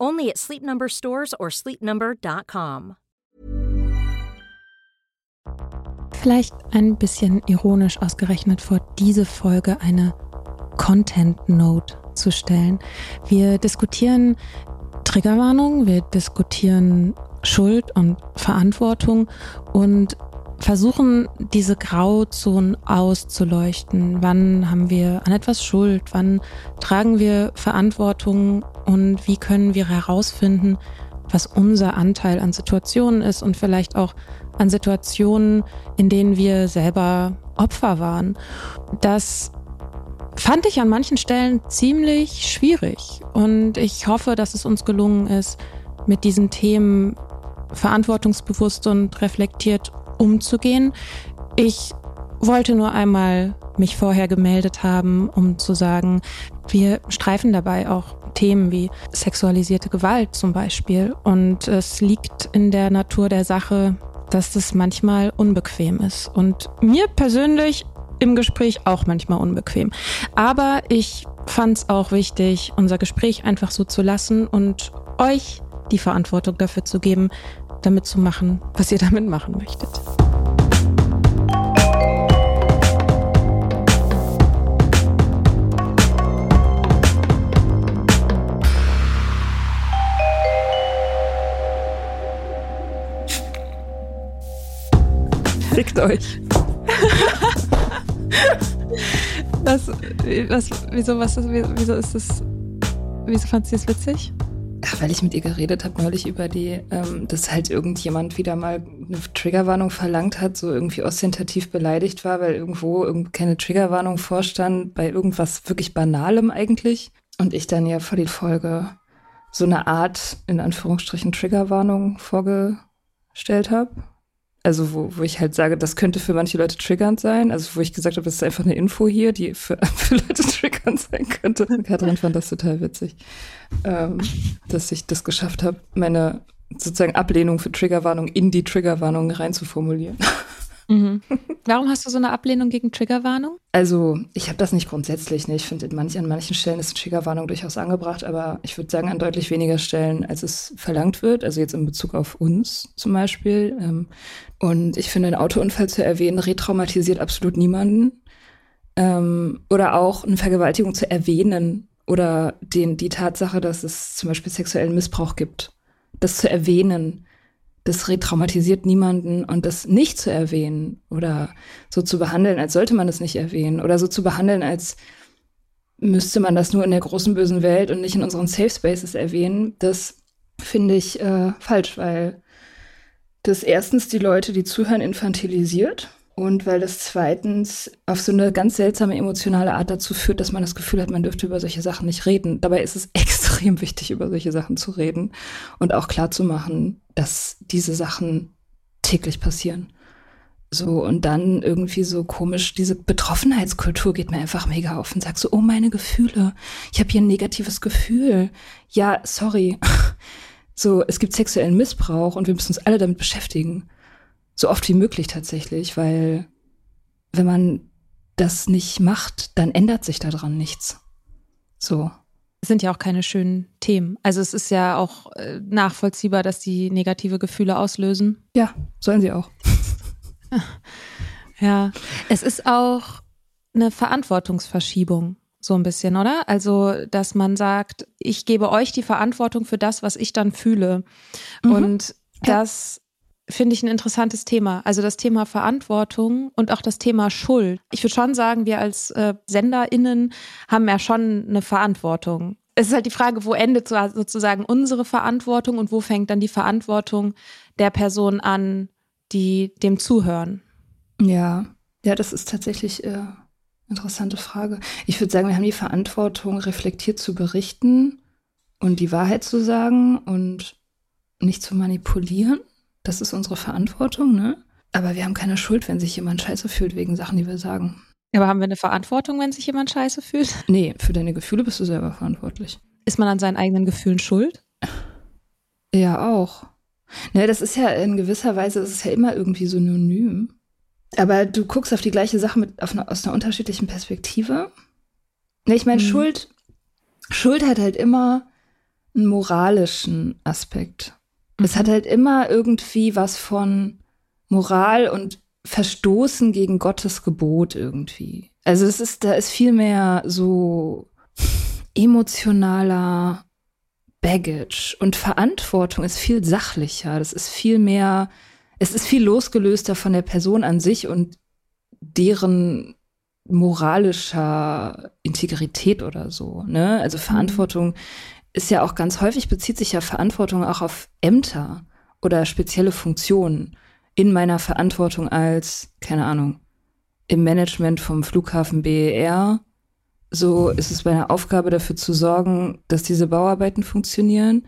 Only at Sleep Number stores or sleepnumber.com. Vielleicht ein bisschen ironisch ausgerechnet vor diese Folge eine Content Note zu stellen. Wir diskutieren Triggerwarnung, wir diskutieren Schuld und Verantwortung und versuchen, diese Grauzonen auszuleuchten. Wann haben wir an etwas Schuld? Wann tragen wir Verantwortung? Und wie können wir herausfinden, was unser Anteil an Situationen ist und vielleicht auch an Situationen, in denen wir selber Opfer waren. Das fand ich an manchen Stellen ziemlich schwierig. Und ich hoffe, dass es uns gelungen ist, mit diesen Themen verantwortungsbewusst und reflektiert umzugehen. Ich wollte nur einmal mich vorher gemeldet haben, um zu sagen, wir streifen dabei auch Themen wie sexualisierte Gewalt zum Beispiel. Und es liegt in der Natur der Sache, dass das manchmal unbequem ist. Und mir persönlich im Gespräch auch manchmal unbequem. Aber ich fand es auch wichtig, unser Gespräch einfach so zu lassen und euch die Verantwortung dafür zu geben, damit zu machen, was ihr damit machen möchtet. Fickt euch. was, was, wieso, was, wieso ist das, wieso fand sie es witzig? Ja, weil ich mit ihr geredet habe neulich über die, ähm, dass halt irgendjemand wieder mal eine Triggerwarnung verlangt hat, so irgendwie ostentativ beleidigt war, weil irgendwo keine Triggerwarnung vorstand, bei irgendwas wirklich Banalem eigentlich. Und ich dann ja vor die Folge so eine Art, in Anführungsstrichen, Triggerwarnung vorgestellt habe. Also wo, wo ich halt sage, das könnte für manche Leute triggernd sein. Also wo ich gesagt habe, das ist einfach eine Info hier, die für, für Leute triggernd sein könnte. Katrin fand das total witzig, ähm, dass ich das geschafft habe, meine sozusagen Ablehnung für Triggerwarnung in die Triggerwarnung reinzuformulieren. Mhm. Warum hast du so eine Ablehnung gegen Triggerwarnung? Also, ich habe das nicht grundsätzlich. Ne? Ich finde, manch, an manchen Stellen ist Triggerwarnung durchaus angebracht, aber ich würde sagen, an deutlich weniger Stellen, als es verlangt wird. Also jetzt in Bezug auf uns zum Beispiel. Ähm, und ich finde, ein Autounfall zu erwähnen, retraumatisiert absolut niemanden. Ähm, oder auch eine Vergewaltigung zu erwähnen oder den, die Tatsache, dass es zum Beispiel sexuellen Missbrauch gibt das zu erwähnen, das retraumatisiert niemanden und das nicht zu erwähnen oder so zu behandeln, als sollte man es nicht erwähnen oder so zu behandeln, als müsste man das nur in der großen bösen Welt und nicht in unseren Safe Spaces erwähnen, das finde ich äh, falsch, weil das erstens die Leute, die zuhören, infantilisiert und weil das zweitens auf so eine ganz seltsame emotionale Art dazu führt, dass man das Gefühl hat, man dürfte über solche Sachen nicht reden. Dabei ist es extrem wichtig, über solche Sachen zu reden und auch klar zu machen, dass diese Sachen täglich passieren. So, und dann irgendwie so komisch, diese Betroffenheitskultur geht mir einfach mega auf und sagt so, oh, meine Gefühle, ich habe hier ein negatives Gefühl. Ja, sorry. So, es gibt sexuellen Missbrauch und wir müssen uns alle damit beschäftigen. So oft wie möglich tatsächlich, weil wenn man das nicht macht, dann ändert sich daran nichts. So. Sind ja auch keine schönen Themen. Also es ist ja auch äh, nachvollziehbar, dass die negative Gefühle auslösen. Ja, sollen sie auch. ja, es ist auch eine Verantwortungsverschiebung so ein bisschen, oder? Also, dass man sagt, ich gebe euch die Verantwortung für das, was ich dann fühle. Mhm. Und das finde ich ein interessantes Thema. Also das Thema Verantwortung und auch das Thema Schuld. Ich würde schon sagen, wir als äh, SenderInnen haben ja schon eine Verantwortung. Es ist halt die Frage, wo endet sozusagen unsere Verantwortung und wo fängt dann die Verantwortung der Person an, die dem zuhören? Ja, ja, das ist tatsächlich äh, interessante Frage. Ich würde sagen, wir haben die Verantwortung, reflektiert zu berichten und die Wahrheit zu sagen und nicht zu manipulieren. Das ist unsere Verantwortung, ne? Aber wir haben keine Schuld, wenn sich jemand scheiße fühlt wegen Sachen, die wir sagen. Aber haben wir eine Verantwortung, wenn sich jemand scheiße fühlt? Nee, für deine Gefühle bist du selber verantwortlich. Ist man an seinen eigenen Gefühlen schuld? Ja, auch. Ne, das ist ja in gewisser Weise, das ist ja immer irgendwie synonym. Aber du guckst auf die gleiche Sache mit, eine, aus einer unterschiedlichen Perspektive. Ne, ich meine, mhm. Schuld, Schuld hat halt immer einen moralischen Aspekt. Mhm. Es hat halt immer irgendwie was von Moral und Verstoßen gegen Gottes Gebot irgendwie. Also es ist, da ist viel mehr so emotionaler Baggage und Verantwortung ist viel sachlicher. Das ist viel mehr, es ist viel losgelöster von der Person an sich und deren moralischer Integrität oder so. Ne? Also mhm. Verantwortung ist ja auch ganz häufig bezieht sich ja Verantwortung auch auf Ämter oder spezielle Funktionen in meiner Verantwortung als, keine Ahnung, im Management vom Flughafen BER. So ist es meine Aufgabe dafür zu sorgen, dass diese Bauarbeiten funktionieren.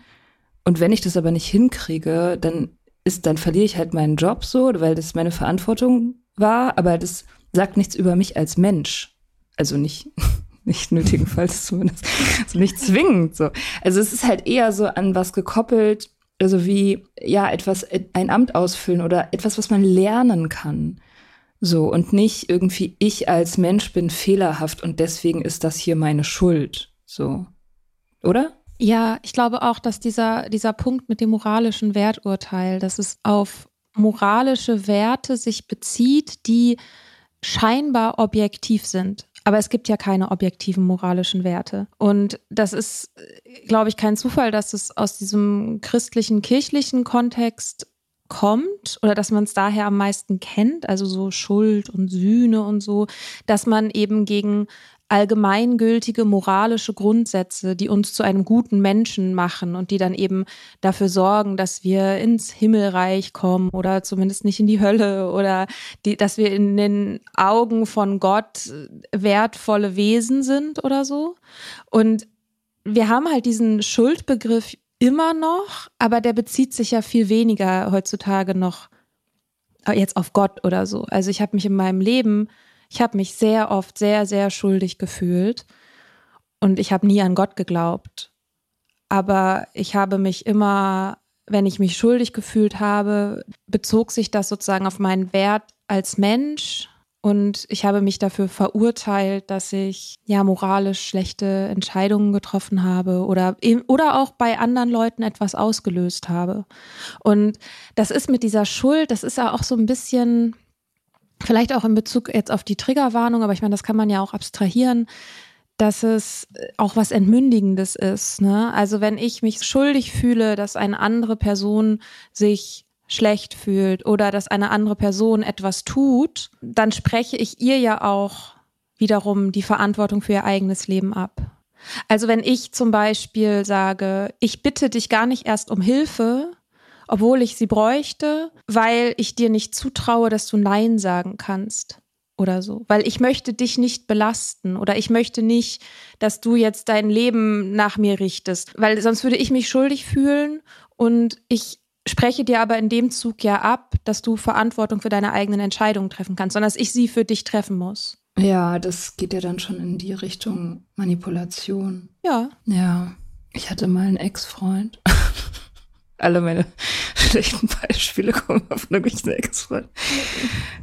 Und wenn ich das aber nicht hinkriege, dann ist, dann verliere ich halt meinen Job so, weil das meine Verantwortung war, aber das sagt nichts über mich als Mensch. Also nicht nicht nötigenfalls zumindest, also nicht zwingend so. Also es ist halt eher so an was gekoppelt, also wie, ja, etwas, ein Amt ausfüllen oder etwas, was man lernen kann. So, und nicht irgendwie, ich als Mensch bin fehlerhaft und deswegen ist das hier meine Schuld. So. Oder? Ja, ich glaube auch, dass dieser, dieser Punkt mit dem moralischen Werturteil, dass es auf moralische Werte sich bezieht, die scheinbar objektiv sind. Aber es gibt ja keine objektiven moralischen Werte. Und das ist, glaube ich, kein Zufall, dass es aus diesem christlichen, kirchlichen Kontext kommt oder dass man es daher am meisten kennt, also so Schuld und Sühne und so, dass man eben gegen allgemeingültige moralische Grundsätze, die uns zu einem guten Menschen machen und die dann eben dafür sorgen, dass wir ins Himmelreich kommen oder zumindest nicht in die Hölle oder die, dass wir in den Augen von Gott wertvolle Wesen sind oder so. Und wir haben halt diesen Schuldbegriff immer noch, aber der bezieht sich ja viel weniger heutzutage noch jetzt auf Gott oder so. Also ich habe mich in meinem Leben ich habe mich sehr oft sehr, sehr schuldig gefühlt und ich habe nie an Gott geglaubt. Aber ich habe mich immer, wenn ich mich schuldig gefühlt habe, bezog sich das sozusagen auf meinen Wert als Mensch. Und ich habe mich dafür verurteilt, dass ich ja moralisch schlechte Entscheidungen getroffen habe oder, oder auch bei anderen Leuten etwas ausgelöst habe. Und das ist mit dieser Schuld, das ist ja auch so ein bisschen, Vielleicht auch in Bezug jetzt auf die Triggerwarnung, aber ich meine, das kann man ja auch abstrahieren. dass es auch was Entmündigendes ist. Ne? Also wenn ich mich schuldig fühle, dass eine andere Person sich schlecht fühlt oder dass eine andere Person etwas tut, dann spreche ich ihr ja auch wiederum die Verantwortung für ihr eigenes Leben ab. Also wenn ich zum Beispiel sage, ich bitte dich gar nicht erst um Hilfe, obwohl ich sie bräuchte, weil ich dir nicht zutraue, dass du Nein sagen kannst oder so, weil ich möchte dich nicht belasten oder ich möchte nicht, dass du jetzt dein Leben nach mir richtest, weil sonst würde ich mich schuldig fühlen und ich spreche dir aber in dem Zug ja ab, dass du Verantwortung für deine eigenen Entscheidungen treffen kannst, sondern dass ich sie für dich treffen muss. Ja, das geht ja dann schon in die Richtung Manipulation. Ja. Ja. Ich hatte mal einen Ex-Freund. Alle meine schlechten Beispiele kommen auf irgendwelchen Ex-Freund.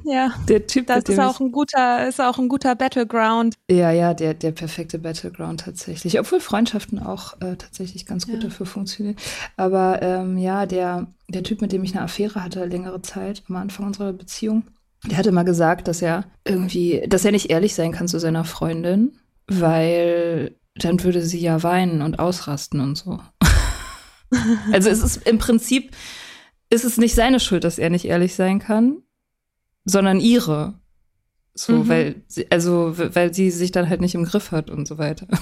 Ja. Der Typ, das ist auch ein guter, ist auch ein guter Battleground. Ja, ja, der, der perfekte Battleground tatsächlich. Obwohl Freundschaften auch äh, tatsächlich ganz gut ja. dafür funktionieren. Aber ähm, ja, der, der Typ, mit dem ich eine Affäre hatte, längere Zeit am Anfang unserer Beziehung, der hatte mal gesagt, dass er irgendwie, dass er nicht ehrlich sein kann zu seiner Freundin, weil dann würde sie ja weinen und ausrasten und so. Also es ist im Prinzip, ist es nicht seine Schuld, dass er nicht ehrlich sein kann, sondern ihre. So, mhm. weil sie, also, weil sie sich dann halt nicht im Griff hat und so weiter.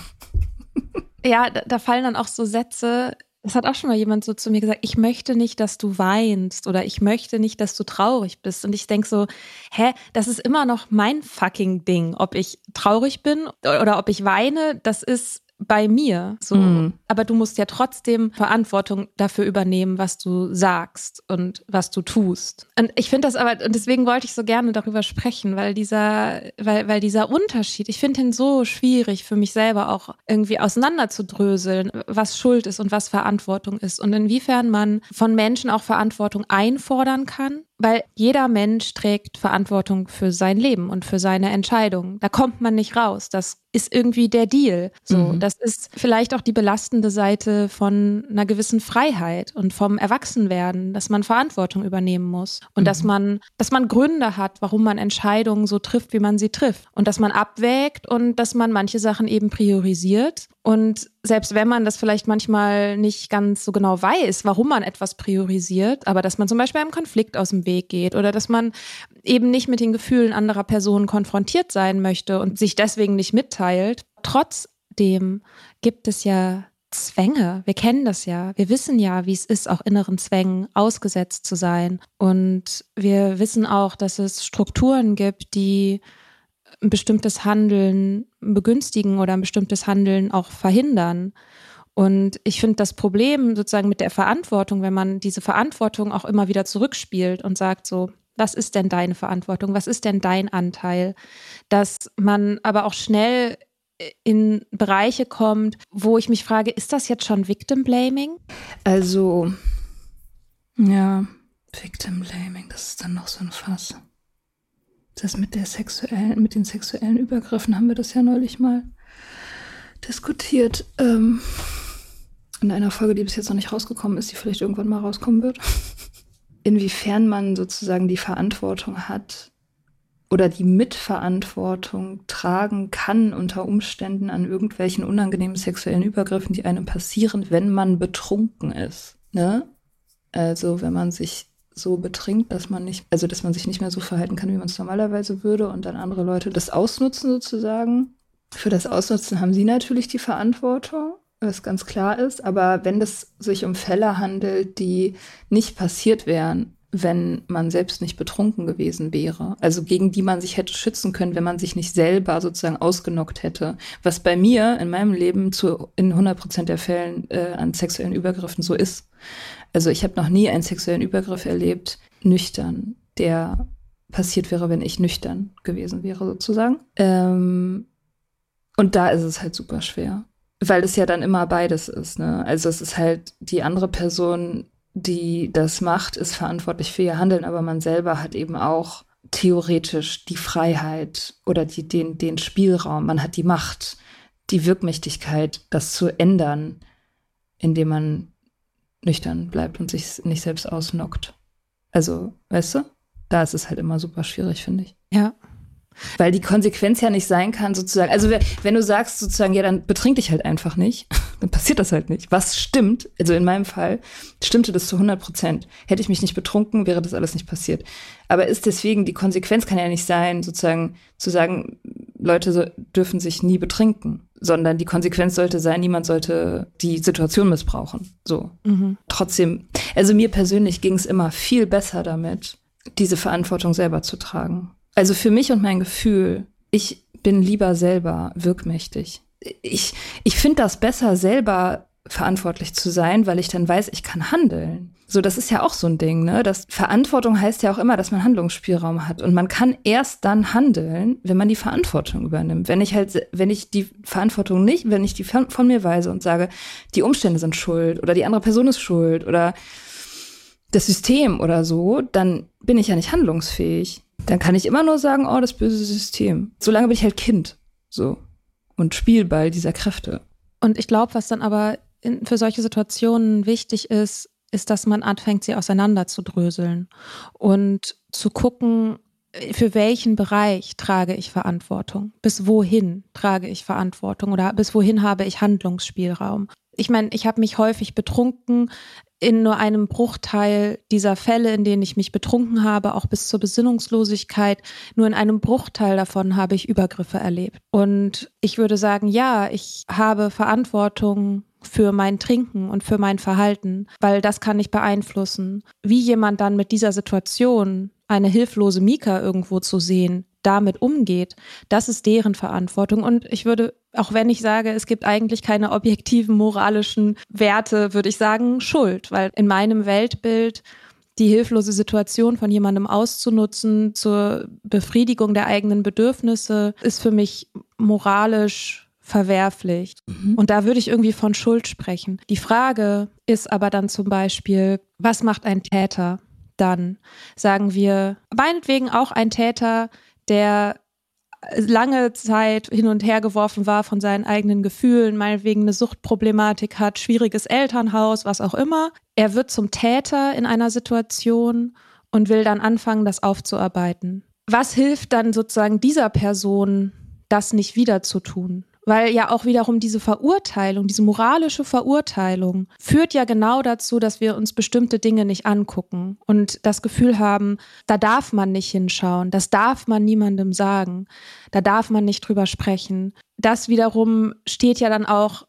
Ja, da, da fallen dann auch so Sätze, es hat auch schon mal jemand so zu mir gesagt, ich möchte nicht, dass du weinst oder ich möchte nicht, dass du traurig bist. Und ich denke so, hä, das ist immer noch mein fucking Ding. Ob ich traurig bin oder ob ich weine, das ist bei mir. So. Mhm. Aber du musst ja trotzdem Verantwortung dafür übernehmen, was du sagst und was du tust. Und ich finde das aber, und deswegen wollte ich so gerne darüber sprechen, weil dieser, weil, weil dieser Unterschied, ich finde ihn so schwierig für mich selber auch irgendwie auseinanderzudröseln, was Schuld ist und was Verantwortung ist und inwiefern man von Menschen auch Verantwortung einfordern kann weil jeder Mensch trägt Verantwortung für sein Leben und für seine Entscheidungen. Da kommt man nicht raus. Das ist irgendwie der Deal. So, mhm. das ist vielleicht auch die belastende Seite von einer gewissen Freiheit und vom Erwachsenwerden, dass man Verantwortung übernehmen muss und mhm. dass man, dass man Gründe hat, warum man Entscheidungen so trifft, wie man sie trifft und dass man abwägt und dass man manche Sachen eben priorisiert und selbst wenn man das vielleicht manchmal nicht ganz so genau weiß, warum man etwas priorisiert, aber dass man zum Beispiel einem Konflikt aus dem Weg geht oder dass man eben nicht mit den Gefühlen anderer Personen konfrontiert sein möchte und sich deswegen nicht mitteilt, trotzdem gibt es ja Zwänge. Wir kennen das ja. Wir wissen ja, wie es ist, auch inneren Zwängen ausgesetzt zu sein. Und wir wissen auch, dass es Strukturen gibt, die ein bestimmtes Handeln begünstigen oder ein bestimmtes Handeln auch verhindern. Und ich finde das Problem sozusagen mit der Verantwortung, wenn man diese Verantwortung auch immer wieder zurückspielt und sagt so, was ist denn deine Verantwortung? Was ist denn dein Anteil? Dass man aber auch schnell in Bereiche kommt, wo ich mich frage, ist das jetzt schon Victim Blaming? Also, ja, Victim Blaming, das ist dann noch so ein Fass. Das mit der sexuellen, mit den sexuellen Übergriffen haben wir das ja neulich mal diskutiert. Ähm, in einer Folge, die bis jetzt noch nicht rausgekommen ist, die vielleicht irgendwann mal rauskommen wird. Inwiefern man sozusagen die Verantwortung hat oder die Mitverantwortung tragen kann unter Umständen an irgendwelchen unangenehmen sexuellen Übergriffen, die einem passieren, wenn man betrunken ist. Ne? Also wenn man sich so betrinkt, dass man nicht, also dass man sich nicht mehr so verhalten kann, wie man es normalerweise würde und dann andere Leute das ausnutzen sozusagen. Für das Ausnutzen haben sie natürlich die Verantwortung, was ganz klar ist. Aber wenn es sich um Fälle handelt, die nicht passiert wären, wenn man selbst nicht betrunken gewesen wäre, also gegen die man sich hätte schützen können, wenn man sich nicht selber sozusagen ausgenockt hätte, was bei mir in meinem Leben zu in 100 Prozent der Fällen äh, an sexuellen Übergriffen so ist. Also ich habe noch nie einen sexuellen Übergriff erlebt, nüchtern, der passiert wäre, wenn ich nüchtern gewesen wäre, sozusagen. Ähm, und da ist es halt super schwer, weil es ja dann immer beides ist. Ne? Also es ist halt die andere Person, die das macht, ist verantwortlich für ihr Handeln, aber man selber hat eben auch theoretisch die Freiheit oder die, den, den Spielraum, man hat die Macht, die Wirkmächtigkeit, das zu ändern, indem man nüchtern bleibt und sich nicht selbst ausnockt. Also, weißt du? Da ist es halt immer super schwierig, finde ich. Ja. Weil die Konsequenz ja nicht sein kann, sozusagen, also wenn du sagst sozusagen, ja, dann betrink dich halt einfach nicht, dann passiert das halt nicht. Was stimmt, also in meinem Fall, stimmte das zu 100 Prozent. Hätte ich mich nicht betrunken, wäre das alles nicht passiert. Aber ist deswegen, die Konsequenz kann ja nicht sein, sozusagen zu sagen, Leute so, dürfen sich nie betrinken, sondern die Konsequenz sollte sein, niemand sollte die Situation missbrauchen. So. Mhm. Trotzdem, also mir persönlich ging es immer viel besser damit, diese Verantwortung selber zu tragen. Also für mich und mein Gefühl, ich bin lieber selber wirkmächtig. Ich, ich finde das besser, selber verantwortlich zu sein, weil ich dann weiß, ich kann handeln. So, das ist ja auch so ein Ding, ne? Das Verantwortung heißt ja auch immer, dass man Handlungsspielraum hat. Und man kann erst dann handeln, wenn man die Verantwortung übernimmt. Wenn ich halt, wenn ich die Verantwortung nicht, wenn ich die von mir weise und sage, die Umstände sind schuld oder die andere Person ist schuld oder das System oder so, dann bin ich ja nicht handlungsfähig. Dann kann ich immer nur sagen, oh, das böse System. Solange bin ich halt Kind. So. Und Spielball dieser Kräfte. Und ich glaube, was dann aber in, für solche Situationen wichtig ist, ist, dass man anfängt, sie auseinander zu dröseln und zu gucken, für welchen Bereich trage ich Verantwortung? Bis wohin trage ich Verantwortung oder bis wohin habe ich Handlungsspielraum? Ich meine, ich habe mich häufig betrunken in nur einem Bruchteil dieser Fälle, in denen ich mich betrunken habe, auch bis zur Besinnungslosigkeit, nur in einem Bruchteil davon habe ich Übergriffe erlebt. Und ich würde sagen, ja, ich habe Verantwortung für mein Trinken und für mein Verhalten, weil das kann ich beeinflussen. Wie jemand dann mit dieser Situation, eine hilflose Mika irgendwo zu sehen, damit umgeht, das ist deren Verantwortung. Und ich würde, auch wenn ich sage, es gibt eigentlich keine objektiven moralischen Werte, würde ich sagen, Schuld, weil in meinem Weltbild die hilflose Situation von jemandem auszunutzen zur Befriedigung der eigenen Bedürfnisse ist für mich moralisch verwerflich. Mhm. Und da würde ich irgendwie von Schuld sprechen. Die Frage ist aber dann zum Beispiel, was macht ein Täter dann? Sagen wir, meinetwegen auch ein Täter, der lange Zeit hin und her geworfen war von seinen eigenen Gefühlen, meinetwegen eine Suchtproblematik hat, schwieriges Elternhaus, was auch immer. Er wird zum Täter in einer Situation und will dann anfangen, das aufzuarbeiten. Was hilft dann sozusagen dieser Person, das nicht wieder zu tun? Weil ja auch wiederum diese Verurteilung, diese moralische Verurteilung führt ja genau dazu, dass wir uns bestimmte Dinge nicht angucken und das Gefühl haben, da darf man nicht hinschauen, das darf man niemandem sagen, da darf man nicht drüber sprechen. Das wiederum steht ja dann auch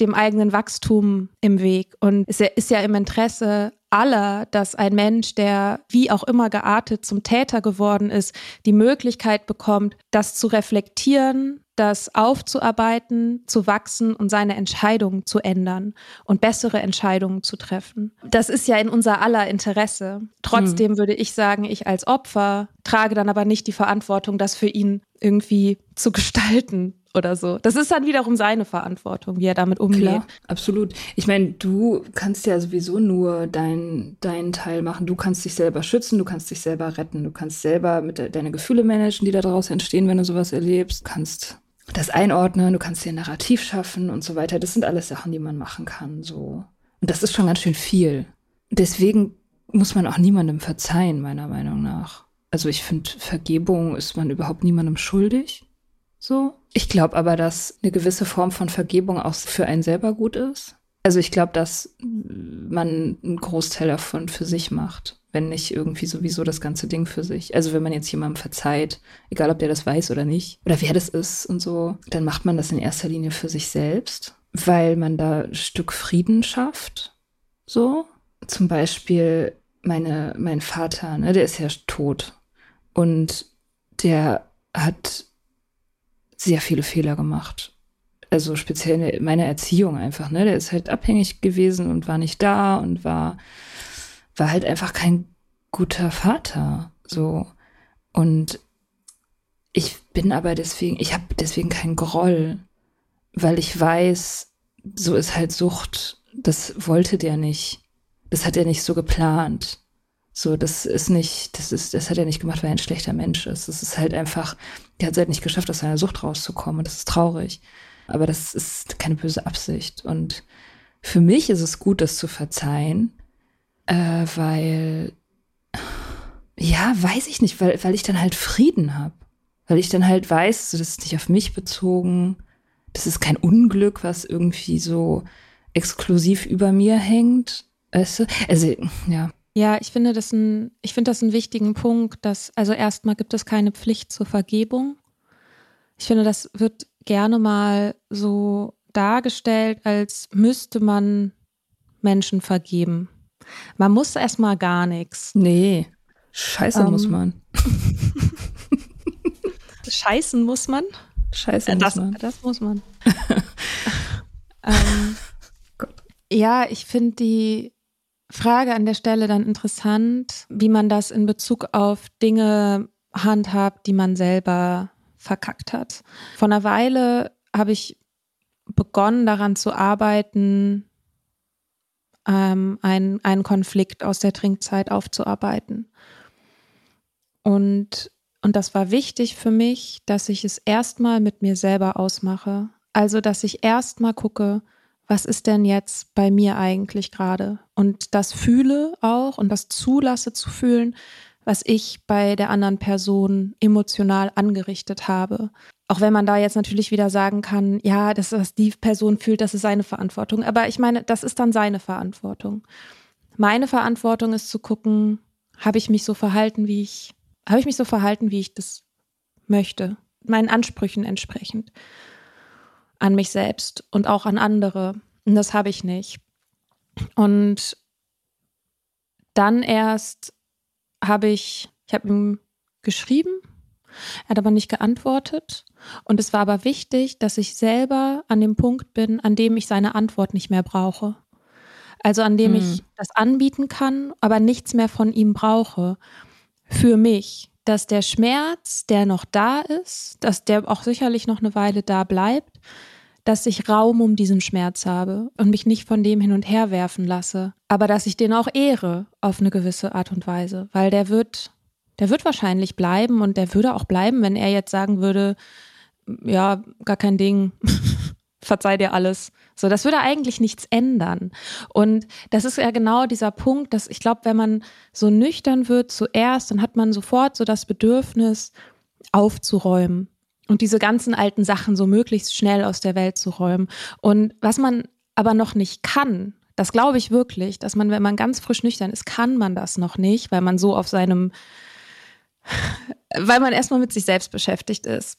dem eigenen Wachstum im Weg und es ist ja im Interesse aller, dass ein Mensch, der wie auch immer geartet zum Täter geworden ist, die Möglichkeit bekommt, das zu reflektieren, das aufzuarbeiten, zu wachsen und seine Entscheidungen zu ändern und bessere Entscheidungen zu treffen. Das ist ja in unser aller Interesse. Trotzdem mhm. würde ich sagen, ich als Opfer trage dann aber nicht die Verantwortung, das für ihn irgendwie zu gestalten oder so. Das ist dann wiederum seine Verantwortung, wie er damit umgeht. Klar, absolut. Ich meine, du kannst ja sowieso nur deinen deinen Teil machen. Du kannst dich selber schützen, du kannst dich selber retten, du kannst selber mit de deine Gefühle managen, die da daraus entstehen, wenn du sowas erlebst. Du kannst das einordnen, du kannst dir ein Narrativ schaffen und so weiter. Das sind alles Sachen, die man machen kann, so. Und das ist schon ganz schön viel. Deswegen muss man auch niemandem verzeihen, meiner Meinung nach. Also ich finde, Vergebung ist man überhaupt niemandem schuldig. So. Ich glaube aber, dass eine gewisse Form von Vergebung auch für einen selber gut ist. Also ich glaube, dass man einen Großteil davon für sich macht, wenn nicht irgendwie sowieso das ganze Ding für sich. Also wenn man jetzt jemandem verzeiht, egal ob der das weiß oder nicht, oder wer das ist und so, dann macht man das in erster Linie für sich selbst, weil man da ein Stück Frieden schafft. So. Zum Beispiel meine, mein Vater, ne, der ist ja tot. Und der hat sehr viele Fehler gemacht. Also speziell in meiner Erziehung einfach, ne? Der ist halt abhängig gewesen und war nicht da und war, war halt einfach kein guter Vater. So. Und ich bin aber deswegen, ich habe deswegen keinen Groll, weil ich weiß, so ist halt Sucht. Das wollte der nicht. Das hat er nicht so geplant. So, das ist nicht, das ist, das hat er nicht gemacht, weil er ein schlechter Mensch ist. Das ist halt einfach, der hat es halt nicht geschafft, aus seiner Sucht rauszukommen. Und das ist traurig. Aber das ist keine böse Absicht. Und für mich ist es gut, das zu verzeihen, äh, weil, ja, weiß ich nicht, weil, weil ich dann halt Frieden habe. Weil ich dann halt weiß, das ist nicht auf mich bezogen, das ist kein Unglück, was irgendwie so exklusiv über mir hängt. Weißt? Also, ja. Ja, ich finde das ein, ich finde das einen wichtigen Punkt, dass, also erstmal gibt es keine Pflicht zur Vergebung. Ich finde, das wird gerne mal so dargestellt, als müsste man Menschen vergeben. Man muss erstmal gar nichts. Nee, scheiße ähm, muss man. Scheißen muss man? Scheiße muss das, man. Das muss man. ähm, ja, ich finde die Frage an der Stelle dann interessant, wie man das in Bezug auf Dinge handhabt, die man selber verkackt hat. Vor einer Weile habe ich begonnen daran zu arbeiten, ähm, einen, einen Konflikt aus der Trinkzeit aufzuarbeiten. Und, und das war wichtig für mich, dass ich es erstmal mit mir selber ausmache. Also, dass ich erstmal gucke, was ist denn jetzt bei mir eigentlich gerade? Und das fühle auch und das zulasse zu fühlen, was ich bei der anderen Person emotional angerichtet habe. Auch wenn man da jetzt natürlich wieder sagen kann, ja, das, was die Person fühlt, das ist seine Verantwortung. Aber ich meine, das ist dann seine Verantwortung. Meine Verantwortung ist zu gucken, habe ich mich so verhalten, wie ich, habe ich mich so verhalten, wie ich das möchte, meinen Ansprüchen entsprechend an mich selbst und auch an andere. Und das habe ich nicht. Und dann erst habe ich, ich habe ihm geschrieben, er hat aber nicht geantwortet. Und es war aber wichtig, dass ich selber an dem Punkt bin, an dem ich seine Antwort nicht mehr brauche. Also an dem hm. ich das anbieten kann, aber nichts mehr von ihm brauche. Für mich. Dass der Schmerz, der noch da ist, dass der auch sicherlich noch eine Weile da bleibt, dass ich Raum um diesen Schmerz habe und mich nicht von dem hin und her werfen lasse, aber dass ich den auch ehre auf eine gewisse Art und Weise, weil der wird, der wird wahrscheinlich bleiben und der würde auch bleiben, wenn er jetzt sagen würde, ja, gar kein Ding, verzeih dir alles. So, das würde eigentlich nichts ändern. Und das ist ja genau dieser Punkt, dass ich glaube, wenn man so nüchtern wird zuerst, dann hat man sofort so das Bedürfnis aufzuräumen und diese ganzen alten Sachen so möglichst schnell aus der Welt zu räumen. Und was man aber noch nicht kann, das glaube ich wirklich, dass man, wenn man ganz frisch nüchtern ist, kann man das noch nicht, weil man so auf seinem, weil man erstmal mit sich selbst beschäftigt ist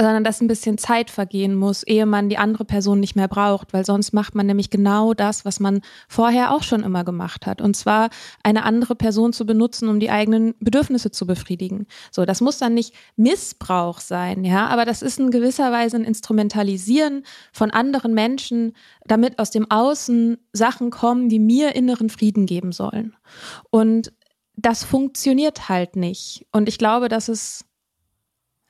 sondern dass ein bisschen Zeit vergehen muss, ehe man die andere Person nicht mehr braucht, weil sonst macht man nämlich genau das, was man vorher auch schon immer gemacht hat. Und zwar eine andere Person zu benutzen, um die eigenen Bedürfnisse zu befriedigen. So, das muss dann nicht Missbrauch sein, ja, aber das ist in gewisser Weise ein Instrumentalisieren von anderen Menschen, damit aus dem Außen Sachen kommen, die mir inneren Frieden geben sollen. Und das funktioniert halt nicht. Und ich glaube, dass es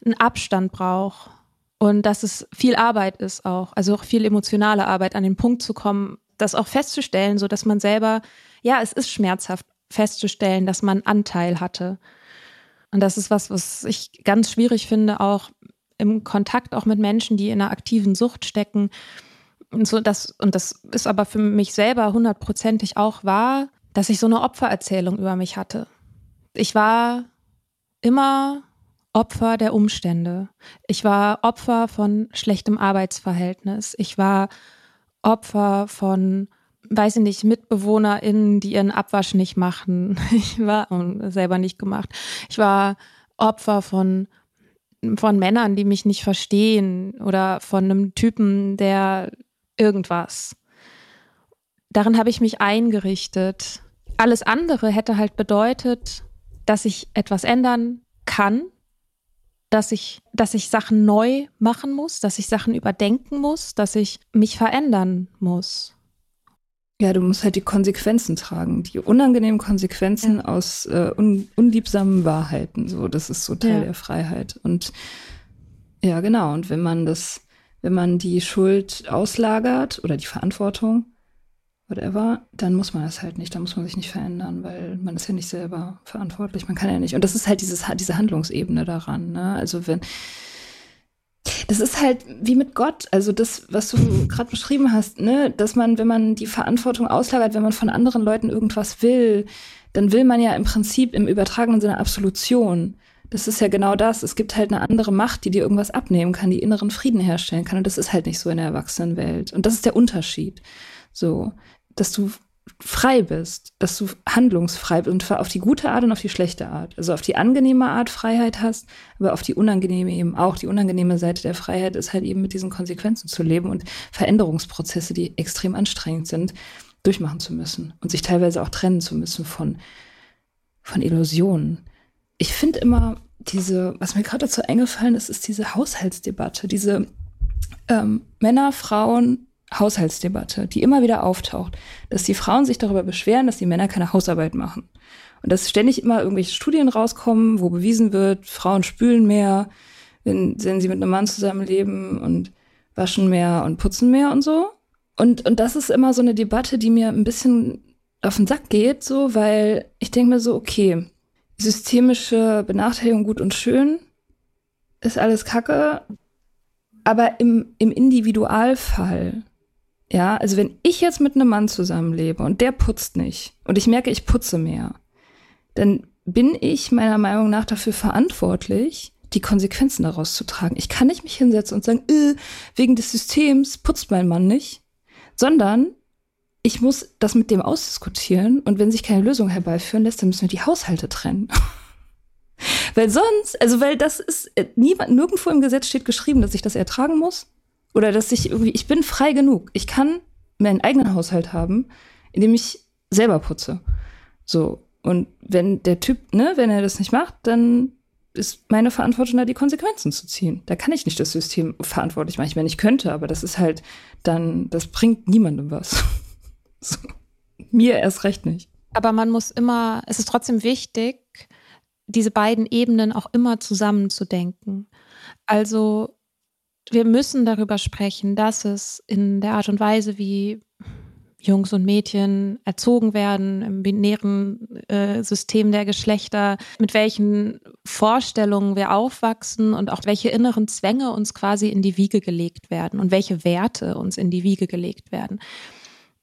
einen Abstand braucht und dass es viel Arbeit ist auch, also auch viel emotionale Arbeit, an den Punkt zu kommen, das auch festzustellen, so dass man selber, ja, es ist schmerzhaft festzustellen, dass man Anteil hatte. Und das ist was, was ich ganz schwierig finde, auch im Kontakt auch mit Menschen, die in einer aktiven Sucht stecken. Und so das, und das ist aber für mich selber hundertprozentig auch wahr, dass ich so eine Opfererzählung über mich hatte. Ich war immer Opfer der Umstände. Ich war Opfer von schlechtem Arbeitsverhältnis. Ich war Opfer von, weiß ich nicht, MitbewohnerInnen, die ihren Abwasch nicht machen. Ich war selber nicht gemacht. Ich war Opfer von, von Männern, die mich nicht verstehen oder von einem Typen, der irgendwas. Darin habe ich mich eingerichtet. Alles andere hätte halt bedeutet, dass ich etwas ändern kann, dass ich, dass ich Sachen neu machen muss, dass ich Sachen überdenken muss, dass ich mich verändern muss. Ja, du musst halt die Konsequenzen tragen, die unangenehmen Konsequenzen ja. aus äh, un unliebsamen Wahrheiten. So, das ist so Teil ja. der Freiheit. Und ja, genau. Und wenn man das, wenn man die Schuld auslagert oder die Verantwortung, whatever, dann muss man das halt nicht, dann muss man sich nicht verändern, weil man ist ja nicht selber verantwortlich, man kann ja nicht. Und das ist halt dieses, diese Handlungsebene daran, ne? Also wenn, das ist halt wie mit Gott, also das, was du gerade beschrieben hast, ne, dass man, wenn man die Verantwortung auslagert, wenn man von anderen Leuten irgendwas will, dann will man ja im Prinzip im übertragenen Sinne Absolution. Das ist ja genau das. Es gibt halt eine andere Macht, die dir irgendwas abnehmen kann, die inneren Frieden herstellen kann. Und das ist halt nicht so in der Erwachsenenwelt. Und das ist der Unterschied. So, dass du frei bist, dass du handlungsfrei bist und zwar auf die gute Art und auf die schlechte Art. Also auf die angenehme Art Freiheit hast, aber auf die unangenehme eben auch. Die unangenehme Seite der Freiheit ist halt eben mit diesen Konsequenzen zu leben und Veränderungsprozesse, die extrem anstrengend sind, durchmachen zu müssen und sich teilweise auch trennen zu müssen von, von Illusionen. Ich finde immer diese, was mir gerade dazu eingefallen ist, ist diese Haushaltsdebatte, diese ähm, Männer, Frauen, Haushaltsdebatte, die immer wieder auftaucht, dass die Frauen sich darüber beschweren, dass die Männer keine Hausarbeit machen. Und dass ständig immer irgendwelche Studien rauskommen, wo bewiesen wird, Frauen spülen mehr, wenn, wenn sie mit einem Mann zusammenleben und waschen mehr und putzen mehr und so. Und, und das ist immer so eine Debatte, die mir ein bisschen auf den Sack geht, so, weil ich denke mir so, okay, systemische Benachteiligung gut und schön, ist alles Kacke, aber im, im Individualfall ja, also wenn ich jetzt mit einem Mann zusammenlebe und der putzt nicht und ich merke, ich putze mehr, dann bin ich meiner Meinung nach dafür verantwortlich, die Konsequenzen daraus zu tragen. Ich kann nicht mich hinsetzen und sagen, äh, wegen des Systems putzt mein Mann nicht, sondern ich muss das mit dem ausdiskutieren und wenn sich keine Lösung herbeiführen lässt, dann müssen wir die Haushalte trennen. weil sonst, also weil das ist, äh, niemand, nirgendwo im Gesetz steht geschrieben, dass ich das ertragen muss. Oder dass ich irgendwie, ich bin frei genug. Ich kann meinen eigenen Haushalt haben, indem ich selber putze. So. Und wenn der Typ, ne, wenn er das nicht macht, dann ist meine Verantwortung da, die Konsequenzen zu ziehen. Da kann ich nicht das System verantwortlich machen. Ich meine, ich könnte, aber das ist halt dann, das bringt niemandem was. so. Mir erst recht nicht. Aber man muss immer, es ist trotzdem wichtig, diese beiden Ebenen auch immer zusammenzudenken. Also wir müssen darüber sprechen, dass es in der Art und Weise, wie Jungs und Mädchen erzogen werden, im binären äh, System der Geschlechter, mit welchen Vorstellungen wir aufwachsen und auch welche inneren Zwänge uns quasi in die Wiege gelegt werden und welche Werte uns in die Wiege gelegt werden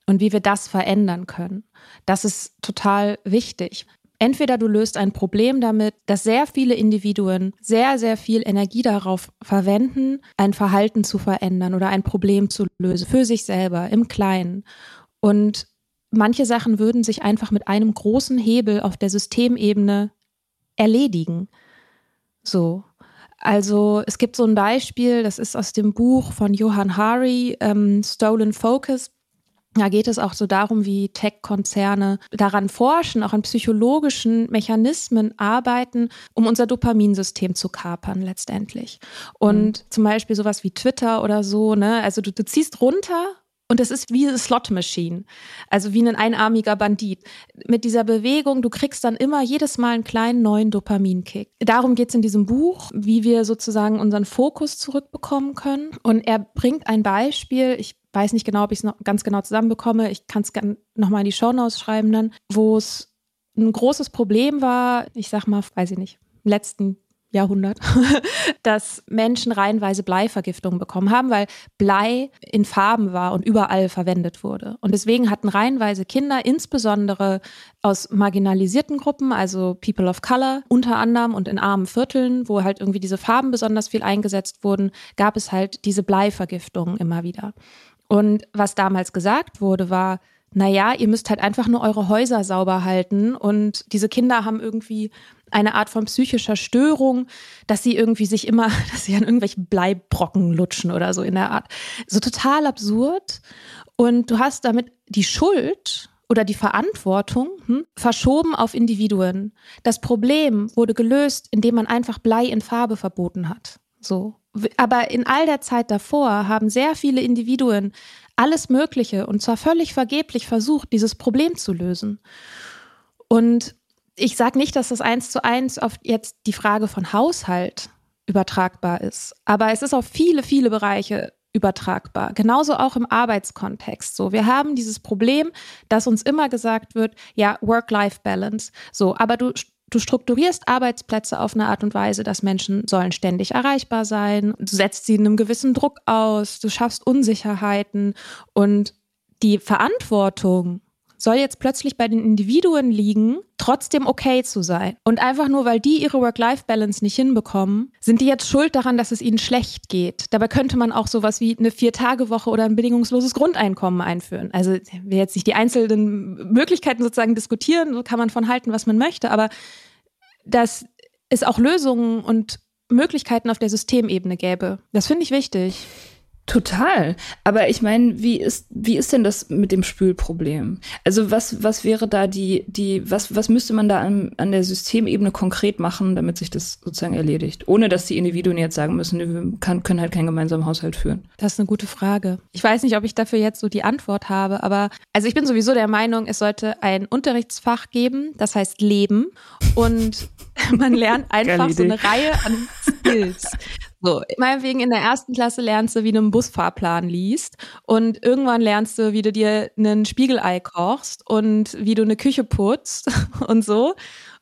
und wie wir das verändern können. Das ist total wichtig. Entweder du löst ein Problem damit, dass sehr viele Individuen sehr, sehr viel Energie darauf verwenden, ein Verhalten zu verändern oder ein Problem zu lösen, für sich selber, im Kleinen. Und manche Sachen würden sich einfach mit einem großen Hebel auf der Systemebene erledigen. So. Also es gibt so ein Beispiel, das ist aus dem Buch von Johann Hari, ähm, Stolen Focus. Da geht es auch so darum, wie Tech-Konzerne daran forschen, auch an psychologischen Mechanismen arbeiten, um unser Dopaminsystem zu kapern letztendlich. Und mhm. zum Beispiel sowas wie Twitter oder so, ne? Also du, du ziehst runter und es ist wie eine Slot-Machine, also wie ein einarmiger Bandit. Mit dieser Bewegung, du kriegst dann immer jedes Mal einen kleinen neuen Dopaminkick. Darum geht es in diesem Buch, wie wir sozusagen unseren Fokus zurückbekommen können. Und er bringt ein Beispiel, ich weiß nicht genau, ob ich es noch ganz genau zusammenbekomme, ich kann es gerne nochmal in die Shownotes schreiben dann, wo es ein großes Problem war, ich sag mal, weiß ich nicht, im letzten Jahrhundert, dass Menschen reihenweise Bleivergiftungen bekommen haben, weil Blei in Farben war und überall verwendet wurde. Und deswegen hatten reihenweise Kinder, insbesondere aus marginalisierten Gruppen, also People of Color, unter anderem und in armen Vierteln, wo halt irgendwie diese Farben besonders viel eingesetzt wurden, gab es halt diese Bleivergiftungen immer wieder. Und was damals gesagt wurde, war, naja, ihr müsst halt einfach nur eure Häuser sauber halten und diese Kinder haben irgendwie eine Art von psychischer Störung, dass sie irgendwie sich immer, dass sie an irgendwelchen Bleibrocken lutschen oder so in der Art. So total absurd. Und du hast damit die Schuld oder die Verantwortung hm, verschoben auf Individuen. Das Problem wurde gelöst, indem man einfach Blei in Farbe verboten hat. So. Aber in all der Zeit davor haben sehr viele Individuen alles Mögliche und zwar völlig vergeblich versucht, dieses Problem zu lösen. Und ich sage nicht, dass das eins zu eins auf jetzt die Frage von Haushalt übertragbar ist, aber es ist auf viele, viele Bereiche übertragbar. Genauso auch im Arbeitskontext. So, wir haben dieses Problem, dass uns immer gesagt wird, ja, Work-Life-Balance. So, aber du Du strukturierst Arbeitsplätze auf eine Art und Weise, dass Menschen sollen ständig erreichbar sein. Du setzt sie einem gewissen Druck aus. Du schaffst Unsicherheiten und die Verantwortung soll jetzt plötzlich bei den Individuen liegen, trotzdem okay zu sein. Und einfach nur, weil die ihre Work-Life-Balance nicht hinbekommen, sind die jetzt schuld daran, dass es ihnen schlecht geht. Dabei könnte man auch sowas wie eine Vier-Tage-Woche oder ein bedingungsloses Grundeinkommen einführen. Also wir jetzt nicht die einzelnen Möglichkeiten sozusagen diskutieren, so kann man von halten, was man möchte, aber dass es auch Lösungen und Möglichkeiten auf der Systemebene gäbe. Das finde ich wichtig. Total. Aber ich meine, wie ist, wie ist denn das mit dem Spülproblem? Also was, was wäre da die, die, was, was müsste man da an, an der Systemebene konkret machen, damit sich das sozusagen erledigt? Ohne dass die Individuen jetzt sagen müssen, wir kann, können halt keinen gemeinsamen Haushalt führen. Das ist eine gute Frage. Ich weiß nicht, ob ich dafür jetzt so die Antwort habe, aber also ich bin sowieso der Meinung, es sollte ein Unterrichtsfach geben, das heißt Leben. Und man lernt einfach so eine Reihe an Skills. So, meinetwegen in der ersten Klasse lernst du, wie du einen Busfahrplan liest und irgendwann lernst du, wie du dir einen Spiegelei kochst und wie du eine Küche putzt und so.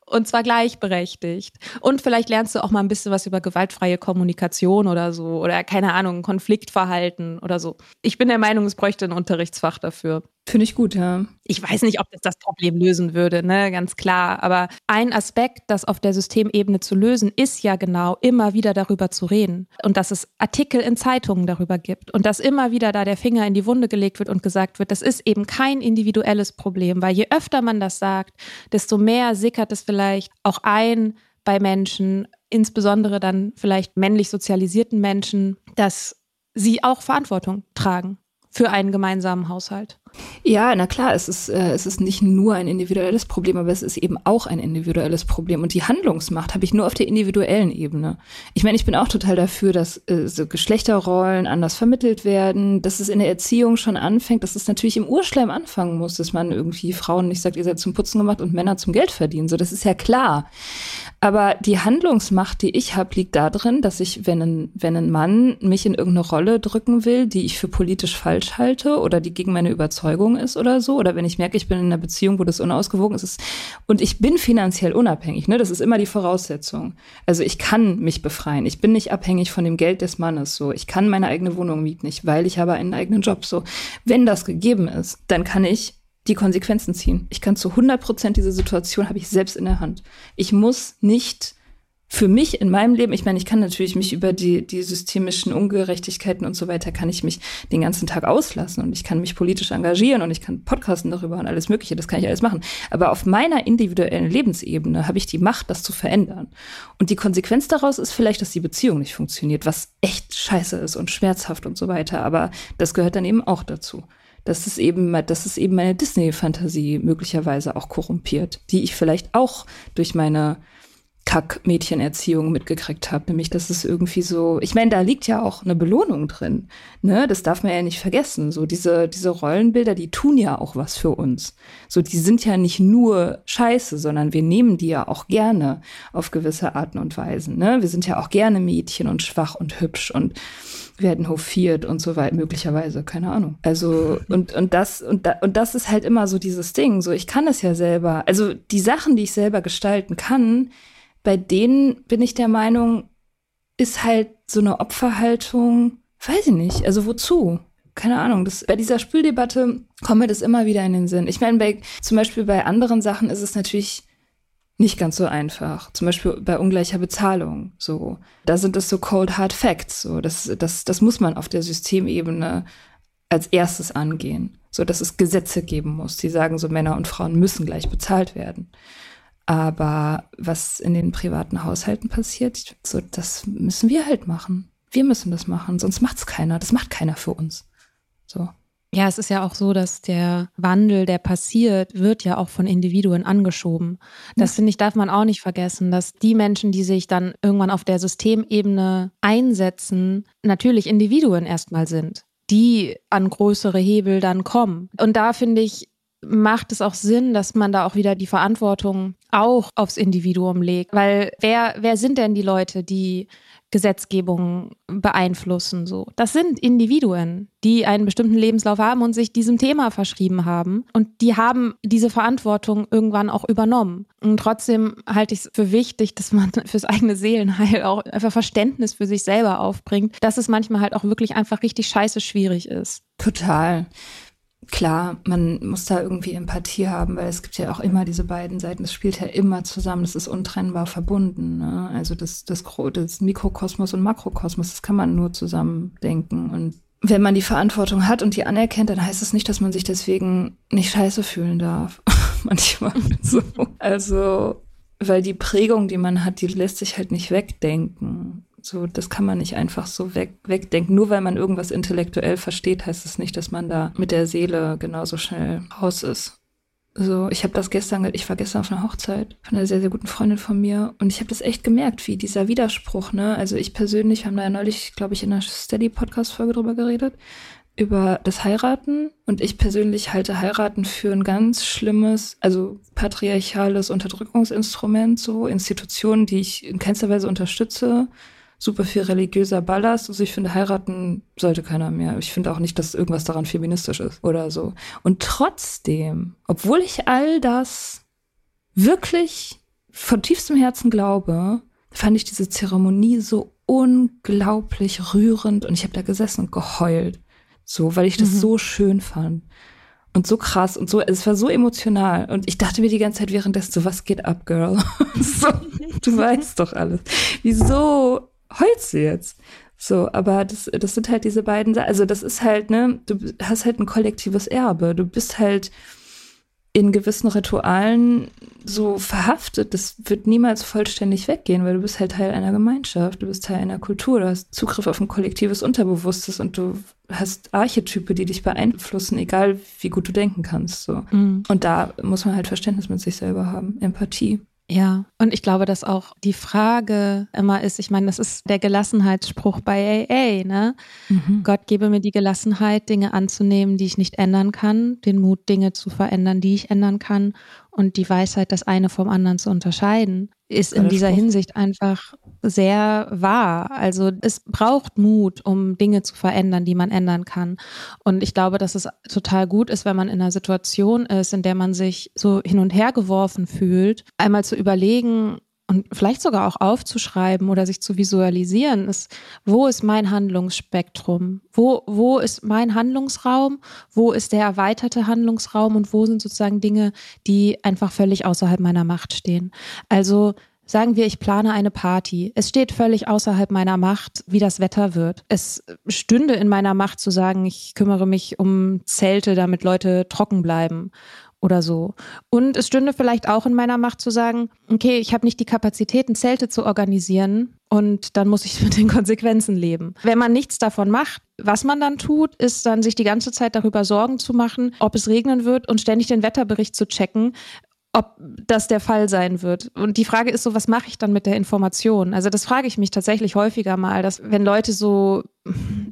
Und zwar gleichberechtigt. Und vielleicht lernst du auch mal ein bisschen was über gewaltfreie Kommunikation oder so. Oder keine Ahnung, Konfliktverhalten oder so. Ich bin der Meinung, es bräuchte ein Unterrichtsfach dafür. Finde ich gut, ja. Ich weiß nicht, ob das das Problem lösen würde, ne, ganz klar. Aber ein Aspekt, das auf der Systemebene zu lösen, ist ja genau, immer wieder darüber zu reden. Und dass es Artikel in Zeitungen darüber gibt. Und dass immer wieder da der Finger in die Wunde gelegt wird und gesagt wird, das ist eben kein individuelles Problem. Weil je öfter man das sagt, desto mehr sickert es vielleicht auch ein bei Menschen, insbesondere dann vielleicht männlich sozialisierten Menschen, dass sie auch Verantwortung tragen für einen gemeinsamen Haushalt. Ja, na klar, es ist, äh, es ist nicht nur ein individuelles Problem, aber es ist eben auch ein individuelles Problem. Und die Handlungsmacht habe ich nur auf der individuellen Ebene. Ich meine, ich bin auch total dafür, dass äh, so Geschlechterrollen anders vermittelt werden, dass es in der Erziehung schon anfängt, dass es natürlich im Urschleim anfangen muss, dass man irgendwie Frauen nicht sagt, ihr seid zum Putzen gemacht und Männer zum Geld verdienen. So, das ist ja klar. Aber die Handlungsmacht, die ich habe, liegt darin, dass ich, wenn ein, wenn ein Mann mich in irgendeine Rolle drücken will, die ich für politisch falsch halte oder die gegen meine Überzeugung ist oder so, oder wenn ich merke, ich bin in einer Beziehung, wo das unausgewogen ist, und ich bin finanziell unabhängig, ne, das ist immer die Voraussetzung. Also ich kann mich befreien. Ich bin nicht abhängig von dem Geld des Mannes, so. Ich kann meine eigene Wohnung mieten, nicht, weil ich habe einen eigenen Job, so. Wenn das gegeben ist, dann kann ich die Konsequenzen ziehen. Ich kann zu 100 Prozent diese Situation habe ich selbst in der Hand. Ich muss nicht für mich in meinem Leben, ich meine, ich kann natürlich mich über die, die systemischen Ungerechtigkeiten und so weiter, kann ich mich den ganzen Tag auslassen und ich kann mich politisch engagieren und ich kann podcasten darüber und alles Mögliche, das kann ich alles machen. Aber auf meiner individuellen Lebensebene habe ich die Macht, das zu verändern. Und die Konsequenz daraus ist vielleicht, dass die Beziehung nicht funktioniert, was echt scheiße ist und schmerzhaft und so weiter. Aber das gehört dann eben auch dazu dass es eben, dass es eben meine Disney-Fantasie möglicherweise auch korrumpiert, die ich vielleicht auch durch meine Kack-Mädchenerziehung mitgekriegt habe, nämlich dass es irgendwie so, ich meine, da liegt ja auch eine Belohnung drin, ne? Das darf man ja nicht vergessen. So diese diese Rollenbilder, die tun ja auch was für uns. So die sind ja nicht nur Scheiße, sondern wir nehmen die ja auch gerne auf gewisse Arten und Weisen, ne? Wir sind ja auch gerne Mädchen und schwach und hübsch und werden hofiert und so weiter, möglicherweise, keine Ahnung. Also, und, und das, und, da, und das ist halt immer so dieses Ding, so, ich kann es ja selber, also die Sachen, die ich selber gestalten kann, bei denen bin ich der Meinung, ist halt so eine Opferhaltung, weiß ich nicht, also wozu? Keine Ahnung, das, bei dieser Spüldebatte kommt mir das immer wieder in den Sinn. Ich meine, bei, zum Beispiel bei anderen Sachen ist es natürlich nicht ganz so einfach. Zum Beispiel bei ungleicher Bezahlung. So, da sind es so cold hard facts. So, das, das, das muss man auf der Systemebene als erstes angehen. So, dass es Gesetze geben muss, die sagen, so Männer und Frauen müssen gleich bezahlt werden. Aber was in den privaten Haushalten passiert, so, das müssen wir halt machen. Wir müssen das machen, sonst macht's keiner. Das macht keiner für uns. So. Ja, es ist ja auch so, dass der Wandel, der passiert, wird ja auch von Individuen angeschoben. Das ja. finde ich, darf man auch nicht vergessen, dass die Menschen, die sich dann irgendwann auf der Systemebene einsetzen, natürlich Individuen erstmal sind, die an größere Hebel dann kommen. Und da finde ich, macht es auch Sinn, dass man da auch wieder die Verantwortung auch aufs Individuum legt. Weil wer, wer sind denn die Leute, die Gesetzgebung beeinflussen. So, das sind Individuen, die einen bestimmten Lebenslauf haben und sich diesem Thema verschrieben haben. Und die haben diese Verantwortung irgendwann auch übernommen. Und trotzdem halte ich es für wichtig, dass man fürs eigene Seelenheil auch einfach Verständnis für sich selber aufbringt, dass es manchmal halt auch wirklich einfach richtig scheiße schwierig ist. Total. Klar, man muss da irgendwie Empathie haben, weil es gibt ja auch immer diese beiden Seiten. Es spielt ja immer zusammen. Das ist untrennbar verbunden. Ne? Also das, das, das Mikrokosmos und Makrokosmos, das kann man nur zusammen denken. Und wenn man die Verantwortung hat und die anerkennt, dann heißt das nicht, dass man sich deswegen nicht scheiße fühlen darf. Manchmal so. Also, weil die Prägung, die man hat, die lässt sich halt nicht wegdenken. So, das kann man nicht einfach so weg, wegdenken. Nur weil man irgendwas intellektuell versteht, heißt es das nicht, dass man da mit der Seele genauso schnell raus ist. So, ich habe das gestern, ich war gestern auf einer Hochzeit von einer sehr, sehr guten Freundin von mir und ich habe das echt gemerkt, wie dieser Widerspruch, ne? Also ich persönlich, haben da ja neulich, glaube ich, in einer Steady-Podcast-Folge drüber geredet, über das Heiraten und ich persönlich halte Heiraten für ein ganz schlimmes, also patriarchales Unterdrückungsinstrument, so Institutionen, die ich in keinster Weise unterstütze super viel religiöser Ballast. Also ich finde, heiraten sollte keiner mehr. Ich finde auch nicht, dass irgendwas daran feministisch ist oder so. Und trotzdem, obwohl ich all das wirklich von tiefstem Herzen glaube, fand ich diese Zeremonie so unglaublich rührend und ich habe da gesessen und geheult. So, weil ich das mhm. so schön fand. Und so krass und so, es war so emotional. Und ich dachte mir die ganze Zeit währenddessen so, was geht ab, Girl? so, du weißt doch alles. Wieso heulst du jetzt? So, aber das, das sind halt diese beiden, also das ist halt, ne, du hast halt ein kollektives Erbe. Du bist halt in gewissen Ritualen so verhaftet. Das wird niemals vollständig weggehen, weil du bist halt Teil einer Gemeinschaft, du bist Teil einer Kultur, du hast Zugriff auf ein kollektives Unterbewusstes und du hast Archetype, die dich beeinflussen, egal wie gut du denken kannst. So. Mhm. Und da muss man halt Verständnis mit sich selber haben, Empathie. Ja, und ich glaube, dass auch die Frage immer ist, ich meine, das ist der Gelassenheitsspruch bei AA, ne? Mhm. Gott gebe mir die Gelassenheit, Dinge anzunehmen, die ich nicht ändern kann, den Mut, Dinge zu verändern, die ich ändern kann und die Weisheit, das eine vom anderen zu unterscheiden, ist in dieser Hinsicht einfach sehr wahr. Also es braucht Mut, um Dinge zu verändern, die man ändern kann. Und ich glaube, dass es total gut ist, wenn man in einer Situation ist, in der man sich so hin und her geworfen fühlt, einmal zu überlegen, und vielleicht sogar auch aufzuschreiben oder sich zu visualisieren, ist, wo ist mein Handlungsspektrum? Wo, wo ist mein Handlungsraum? Wo ist der erweiterte Handlungsraum? Und wo sind sozusagen Dinge, die einfach völlig außerhalb meiner Macht stehen? Also, Sagen wir, ich plane eine Party. Es steht völlig außerhalb meiner Macht, wie das Wetter wird. Es stünde in meiner Macht zu sagen, ich kümmere mich um Zelte, damit Leute trocken bleiben oder so. Und es stünde vielleicht auch in meiner Macht zu sagen, okay, ich habe nicht die Kapazitäten, Zelte zu organisieren und dann muss ich mit den Konsequenzen leben. Wenn man nichts davon macht, was man dann tut, ist dann sich die ganze Zeit darüber Sorgen zu machen, ob es regnen wird und ständig den Wetterbericht zu checken ob das der Fall sein wird. Und die Frage ist so, was mache ich dann mit der Information? Also das frage ich mich tatsächlich häufiger mal, dass wenn Leute so,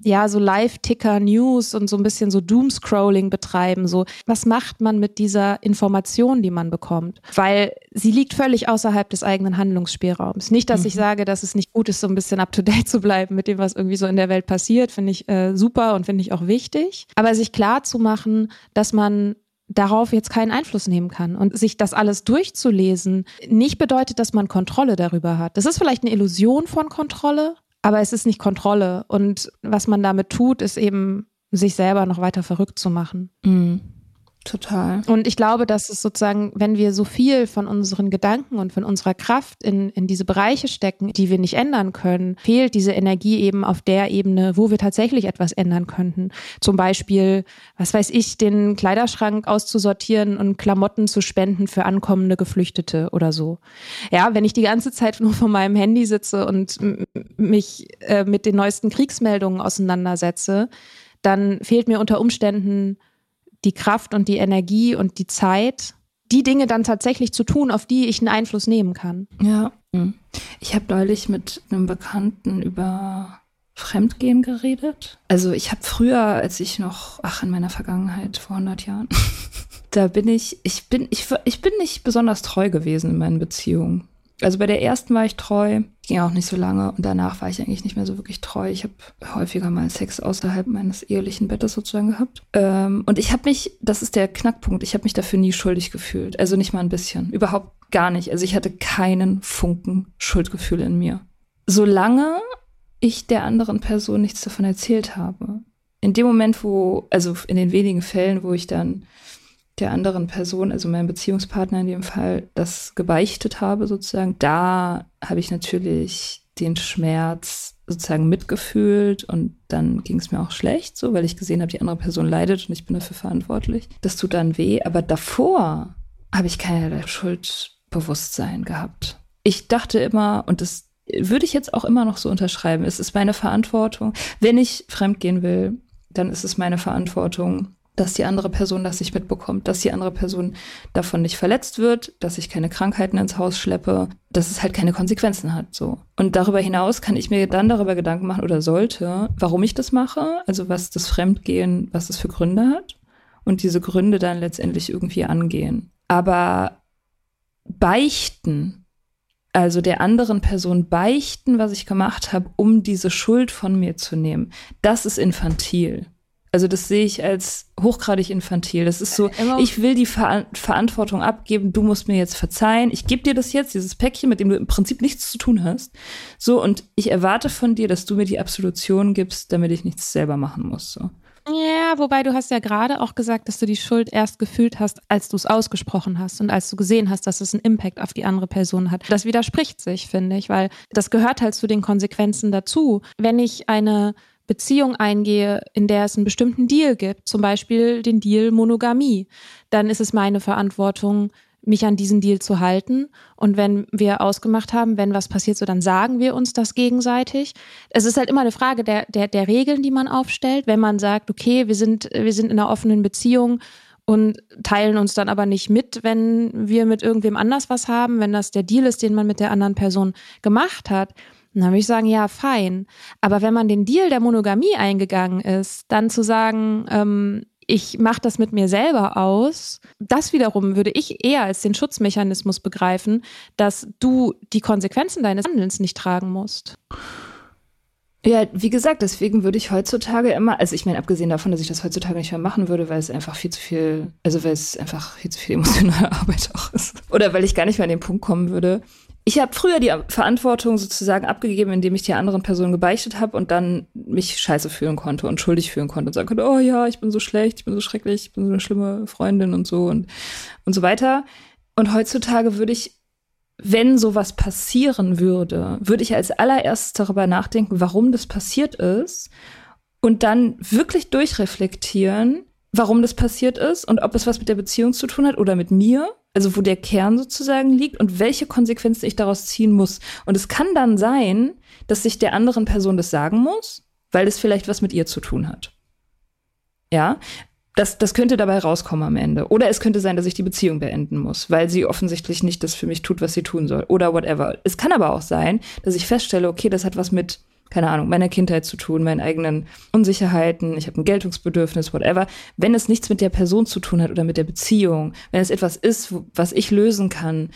ja, so Live-Ticker-News und so ein bisschen so Doomscrolling betreiben, so, was macht man mit dieser Information, die man bekommt? Weil sie liegt völlig außerhalb des eigenen Handlungsspielraums. Nicht, dass mhm. ich sage, dass es nicht gut ist, so ein bisschen up-to-date zu bleiben mit dem, was irgendwie so in der Welt passiert, finde ich äh, super und finde ich auch wichtig. Aber sich klar zu machen, dass man darauf jetzt keinen Einfluss nehmen kann. Und sich das alles durchzulesen, nicht bedeutet, dass man Kontrolle darüber hat. Das ist vielleicht eine Illusion von Kontrolle, aber es ist nicht Kontrolle. Und was man damit tut, ist eben, sich selber noch weiter verrückt zu machen. Mhm. Total. Und ich glaube, dass es sozusagen, wenn wir so viel von unseren Gedanken und von unserer Kraft in, in diese Bereiche stecken, die wir nicht ändern können, fehlt diese Energie eben auf der Ebene, wo wir tatsächlich etwas ändern könnten. Zum Beispiel, was weiß ich, den Kleiderschrank auszusortieren und Klamotten zu spenden für ankommende Geflüchtete oder so. Ja, wenn ich die ganze Zeit nur vor meinem Handy sitze und mich äh, mit den neuesten Kriegsmeldungen auseinandersetze, dann fehlt mir unter Umständen die Kraft und die Energie und die Zeit, die Dinge dann tatsächlich zu tun, auf die ich einen Einfluss nehmen kann. Ja. Hm. Ich habe neulich mit einem Bekannten über Fremdgehen geredet. Also ich habe früher, als ich noch, ach, in meiner Vergangenheit, vor 100 Jahren, da bin ich, ich bin, ich, ich bin nicht besonders treu gewesen in meinen Beziehungen. Also bei der ersten war ich treu, ging auch nicht so lange und danach war ich eigentlich nicht mehr so wirklich treu. Ich habe häufiger mal Sex außerhalb meines ehelichen Bettes sozusagen gehabt. Ähm, und ich habe mich, das ist der Knackpunkt, ich habe mich dafür nie schuldig gefühlt. Also nicht mal ein bisschen, überhaupt gar nicht. Also ich hatte keinen Funken Schuldgefühl in mir. Solange ich der anderen Person nichts davon erzählt habe. in dem Moment, wo, also in den wenigen Fällen, wo ich dann der anderen Person, also meinem Beziehungspartner in dem Fall, das gebeichtet habe, sozusagen, da habe ich natürlich den Schmerz sozusagen mitgefühlt und dann ging es mir auch schlecht, so, weil ich gesehen habe, die andere Person leidet und ich bin dafür verantwortlich. Das tut dann weh, aber davor habe ich keinerlei Schuldbewusstsein gehabt. Ich dachte immer, und das würde ich jetzt auch immer noch so unterschreiben, es ist meine Verantwortung, wenn ich fremdgehen will, dann ist es meine Verantwortung, dass die andere Person das nicht mitbekommt, dass die andere Person davon nicht verletzt wird, dass ich keine Krankheiten ins Haus schleppe, dass es halt keine Konsequenzen hat, so. Und darüber hinaus kann ich mir dann darüber Gedanken machen oder sollte, warum ich das mache, also was das Fremdgehen, was es für Gründe hat und diese Gründe dann letztendlich irgendwie angehen. Aber beichten, also der anderen Person beichten, was ich gemacht habe, um diese Schuld von mir zu nehmen, das ist infantil. Also das sehe ich als hochgradig infantil. Das ist so, Immer ich will die Ver Verantwortung abgeben, du musst mir jetzt verzeihen, ich gebe dir das jetzt, dieses Päckchen, mit dem du im Prinzip nichts zu tun hast. So, und ich erwarte von dir, dass du mir die Absolution gibst, damit ich nichts selber machen muss. So. Ja, wobei du hast ja gerade auch gesagt, dass du die Schuld erst gefühlt hast, als du es ausgesprochen hast und als du gesehen hast, dass es einen Impact auf die andere Person hat. Das widerspricht sich, finde ich, weil das gehört halt zu den Konsequenzen dazu. Wenn ich eine Beziehung eingehe, in der es einen bestimmten Deal gibt, zum Beispiel den Deal Monogamie, dann ist es meine Verantwortung, mich an diesen Deal zu halten. Und wenn wir ausgemacht haben, wenn was passiert, so dann sagen wir uns das gegenseitig. Es ist halt immer eine Frage der, der, der Regeln, die man aufstellt. Wenn man sagt, okay, wir sind, wir sind in einer offenen Beziehung und teilen uns dann aber nicht mit, wenn wir mit irgendwem anders was haben, wenn das der Deal ist, den man mit der anderen Person gemacht hat, dann würde ich sagen, ja, fein. Aber wenn man den Deal der Monogamie eingegangen ist, dann zu sagen, ähm, ich mache das mit mir selber aus, das wiederum würde ich eher als den Schutzmechanismus begreifen, dass du die Konsequenzen deines Handelns nicht tragen musst. Ja, wie gesagt, deswegen würde ich heutzutage immer, also ich meine, abgesehen davon, dass ich das heutzutage nicht mehr machen würde, weil es einfach viel zu viel, also weil es einfach viel zu viel emotionale Arbeit auch ist. Oder weil ich gar nicht mehr an den Punkt kommen würde, ich habe früher die Verantwortung sozusagen abgegeben, indem ich die anderen Personen gebeichtet habe und dann mich scheiße fühlen konnte und schuldig fühlen konnte und sagen konnte, oh ja, ich bin so schlecht, ich bin so schrecklich, ich bin so eine schlimme Freundin und so und, und so weiter. Und heutzutage würde ich, wenn sowas passieren würde, würde ich als allererstes darüber nachdenken, warum das passiert ist und dann wirklich durchreflektieren, warum das passiert ist und ob es was mit der Beziehung zu tun hat oder mit mir also wo der Kern sozusagen liegt und welche Konsequenzen ich daraus ziehen muss. Und es kann dann sein, dass ich der anderen Person das sagen muss, weil es vielleicht was mit ihr zu tun hat. Ja, das, das könnte dabei rauskommen am Ende. Oder es könnte sein, dass ich die Beziehung beenden muss, weil sie offensichtlich nicht das für mich tut, was sie tun soll. Oder whatever. Es kann aber auch sein, dass ich feststelle, okay, das hat was mit keine Ahnung, meiner Kindheit zu tun, meinen eigenen Unsicherheiten, ich habe ein Geltungsbedürfnis, whatever. Wenn es nichts mit der Person zu tun hat oder mit der Beziehung, wenn es etwas ist, was ich lösen kann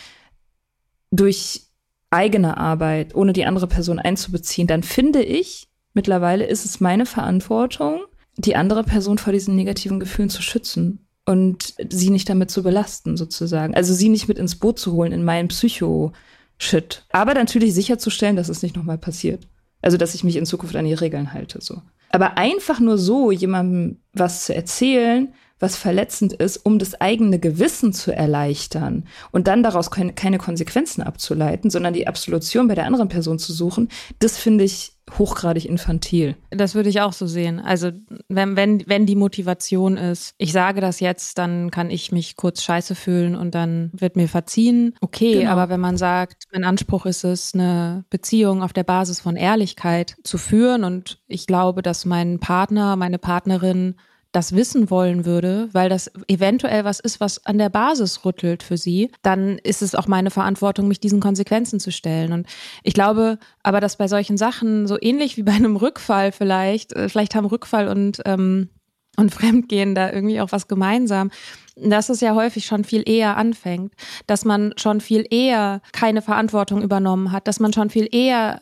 durch eigene Arbeit, ohne die andere Person einzubeziehen, dann finde ich, mittlerweile ist es meine Verantwortung, die andere Person vor diesen negativen Gefühlen zu schützen und sie nicht damit zu belasten, sozusagen. Also sie nicht mit ins Boot zu holen in meinen Psycho-Shit. Aber natürlich sicherzustellen, dass es nicht nochmal passiert. Also, dass ich mich in Zukunft an die Regeln halte, so. Aber einfach nur so jemandem was zu erzählen, was verletzend ist, um das eigene Gewissen zu erleichtern und dann daraus keine, keine Konsequenzen abzuleiten, sondern die Absolution bei der anderen Person zu suchen, das finde ich hochgradig infantil. Das würde ich auch so sehen. Also wenn, wenn, wenn die Motivation ist, ich sage das jetzt, dann kann ich mich kurz scheiße fühlen und dann wird mir verziehen. Okay, genau. aber wenn man sagt, mein Anspruch ist es, eine Beziehung auf der Basis von Ehrlichkeit zu führen und ich glaube, dass mein Partner, meine Partnerin das wissen wollen würde, weil das eventuell was ist, was an der Basis rüttelt für sie, dann ist es auch meine Verantwortung, mich diesen Konsequenzen zu stellen. Und ich glaube aber, dass bei solchen Sachen so ähnlich wie bei einem Rückfall vielleicht, äh, vielleicht haben Rückfall und ähm, und Fremdgehen da irgendwie auch was gemeinsam, dass es ja häufig schon viel eher anfängt, dass man schon viel eher keine Verantwortung übernommen hat, dass man schon viel eher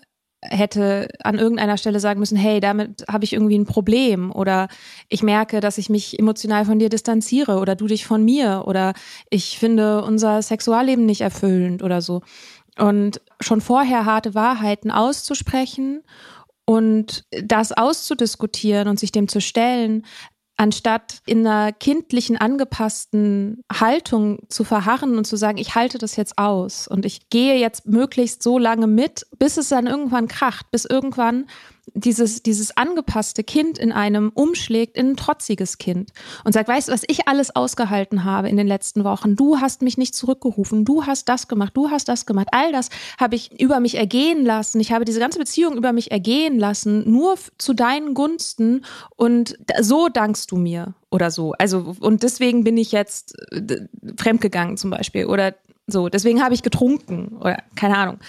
hätte an irgendeiner Stelle sagen müssen, hey, damit habe ich irgendwie ein Problem oder ich merke, dass ich mich emotional von dir distanziere oder du dich von mir oder ich finde unser Sexualleben nicht erfüllend oder so. Und schon vorher harte Wahrheiten auszusprechen Und das auszudiskutieren und sich dem zu stellen, anstatt in einer kindlichen, angepassten Haltung zu verharren und zu sagen, ich halte das jetzt aus und ich gehe jetzt möglichst so lange mit, bis es dann irgendwann kracht, bis irgendwann dieses, dieses angepasste Kind in einem umschlägt in ein trotziges Kind und sagt, weißt du, was ich alles ausgehalten habe in den letzten Wochen? Du hast mich nicht zurückgerufen, du hast das gemacht, du hast das gemacht. All das habe ich über mich ergehen lassen. Ich habe diese ganze Beziehung über mich ergehen lassen, nur zu deinen Gunsten und so dankst du mir oder so. Also, und deswegen bin ich jetzt äh, fremdgegangen zum Beispiel oder so. Deswegen habe ich getrunken oder keine Ahnung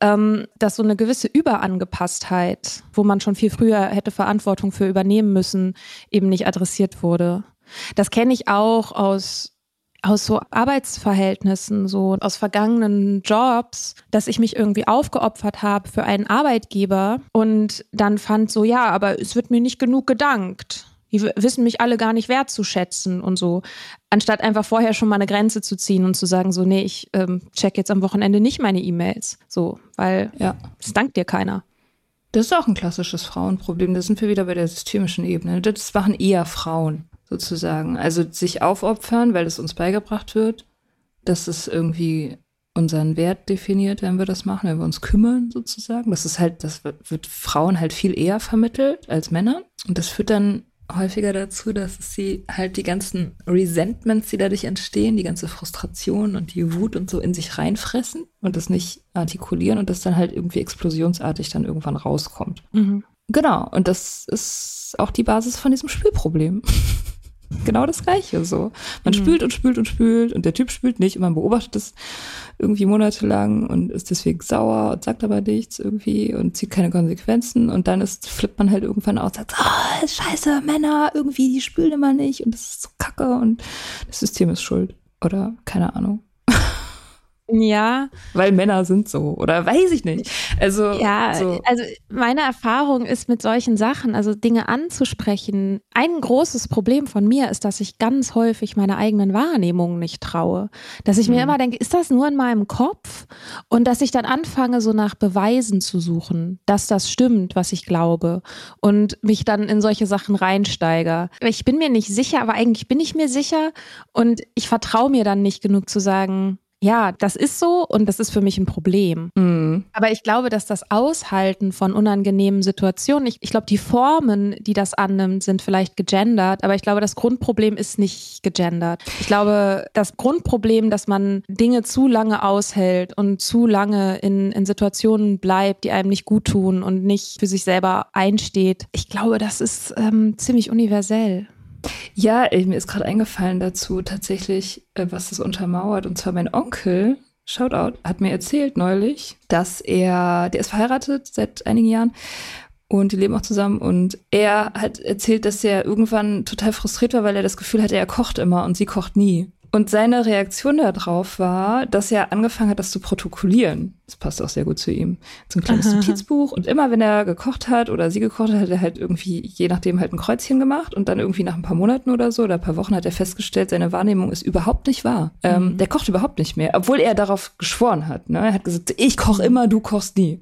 ähm, dass so eine gewisse Überangepasstheit, wo man schon viel früher hätte Verantwortung für übernehmen müssen, eben nicht adressiert wurde. Das kenne ich auch aus aus so Arbeitsverhältnissen, so aus vergangenen Jobs, dass ich mich irgendwie aufgeopfert habe für einen Arbeitgeber und dann fand so, ja, aber es wird mir nicht genug gedankt. Die wissen mich alle gar nicht wertzuschätzen und so. Anstatt einfach vorher schon mal eine Grenze zu ziehen und zu sagen, so, nee, ich ähm, check jetzt am Wochenende nicht meine E-Mails. So, weil ja. es dankt dir keiner. Das ist auch ein klassisches Frauenproblem. Da sind wir wieder bei der systemischen Ebene. Das machen eher Frauen sozusagen. Also sich aufopfern, weil es uns beigebracht wird, dass es irgendwie unseren Wert definiert, wenn wir das machen, wenn wir uns kümmern sozusagen. Das ist halt, das wird, wird Frauen halt viel eher vermittelt als Männer. Und das führt dann häufiger dazu, dass sie halt die ganzen Resentments, die dadurch entstehen, die ganze Frustration und die Wut und so in sich reinfressen und das nicht artikulieren und das dann halt irgendwie explosionsartig dann irgendwann rauskommt. Mhm. Genau, und das ist auch die Basis von diesem Spielproblem. genau das Gleiche so. Man mhm. spült und spült und spült und der Typ spült nicht und man beobachtet es irgendwie monatelang und ist deswegen sauer und sagt aber nichts irgendwie und zieht keine Konsequenzen und dann ist, flippt man halt irgendwann aus und sagt, oh, scheiße, Männer, irgendwie, die spülen immer nicht und das ist so kacke und das System ist schuld. Oder keine Ahnung. Ja. Weil Männer sind so oder weiß ich nicht. Also ja, so. also meine Erfahrung ist mit solchen Sachen, also Dinge anzusprechen. Ein großes Problem von mir ist, dass ich ganz häufig meine eigenen Wahrnehmungen nicht traue. Dass ich mir mhm. immer denke, ist das nur in meinem Kopf? Und dass ich dann anfange, so nach Beweisen zu suchen, dass das stimmt, was ich glaube und mich dann in solche Sachen reinsteige. Ich bin mir nicht sicher, aber eigentlich bin ich mir sicher und ich vertraue mir dann nicht genug zu sagen, ja, das ist so und das ist für mich ein Problem. Mhm. Aber ich glaube, dass das Aushalten von unangenehmen Situationen, ich, ich glaube, die Formen, die das annimmt, sind vielleicht gegendert, aber ich glaube, das Grundproblem ist nicht gegendert. Ich glaube, das Grundproblem, dass man Dinge zu lange aushält und zu lange in, in Situationen bleibt, die einem nicht gut tun und nicht für sich selber einsteht, ich glaube, das ist ähm, ziemlich universell. Ja, mir ist gerade eingefallen dazu tatsächlich, äh, was das untermauert. Und zwar mein Onkel, Shoutout, hat mir erzählt neulich, dass er, der ist verheiratet seit einigen Jahren und die leben auch zusammen. Und er hat erzählt, dass er irgendwann total frustriert war, weil er das Gefühl hatte, er kocht immer und sie kocht nie. Und seine Reaktion darauf war, dass er angefangen hat, das zu protokollieren. Das passt auch sehr gut zu ihm. So ein kleines Aha. Notizbuch. Und immer, wenn er gekocht hat oder sie gekocht hat, hat er halt irgendwie, je nachdem, halt ein Kreuzchen gemacht. Und dann irgendwie nach ein paar Monaten oder so oder ein paar Wochen hat er festgestellt, seine Wahrnehmung ist überhaupt nicht wahr. Ähm, mhm. Ähm, der kocht überhaupt nicht mehr, obwohl er darauf geschworen hat. Ne? Er hat gesagt, ich koche immer, du kochst nie.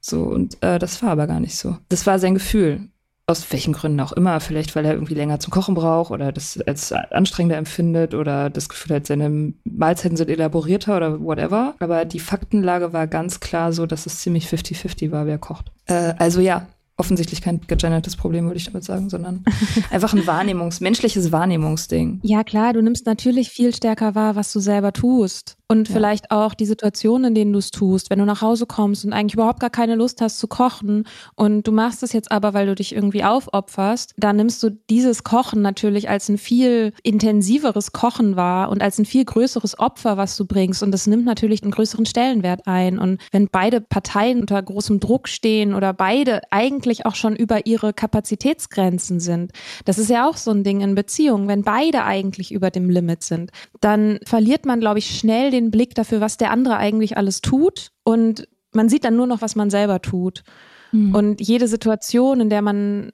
So, und äh, das war aber gar nicht so. Das war sein Gefühl aus welchen Gründen auch immer, vielleicht weil er irgendwie länger zum Kochen braucht oder das als anstrengender empfindet oder das Gefühl hat, seine Mahlzeiten sind elaborierter oder whatever. Aber die Faktenlage war ganz klar so, dass es ziemlich 50-50 war, wer kocht. Äh, also ja, offensichtlich kein gegendertes Problem, würde ich damit sagen, sondern einfach ein Wahrnehmungs-, menschliches Wahrnehmungsding. Ja, klar, du nimmst natürlich viel stärker wahr, was du selber tust. Und ja. vielleicht auch die Situationen, in denen du es tust, wenn du nach Hause kommst und eigentlich überhaupt gar keine Lust hast zu kochen und du machst es jetzt aber, weil du dich irgendwie aufopferst, dann nimmst du dieses Kochen natürlich als ein viel intensiveres Kochen wahr und als ein viel größeres Opfer, was du bringst. Und das nimmt natürlich einen größeren Stellenwert ein. Und wenn beide Parteien unter großem Druck stehen oder beide eigentlich auch schon über ihre Kapazitätsgrenzen sind, das ist ja auch so ein Ding in Beziehungen, wenn beide eigentlich über dem Limit sind, dann verliert man, glaube ich, schnell den Blick dafür, was der andere eigentlich alles tut. Und man sieht dann nur noch, was man selber tut. Mhm. Und jede Situation, in der man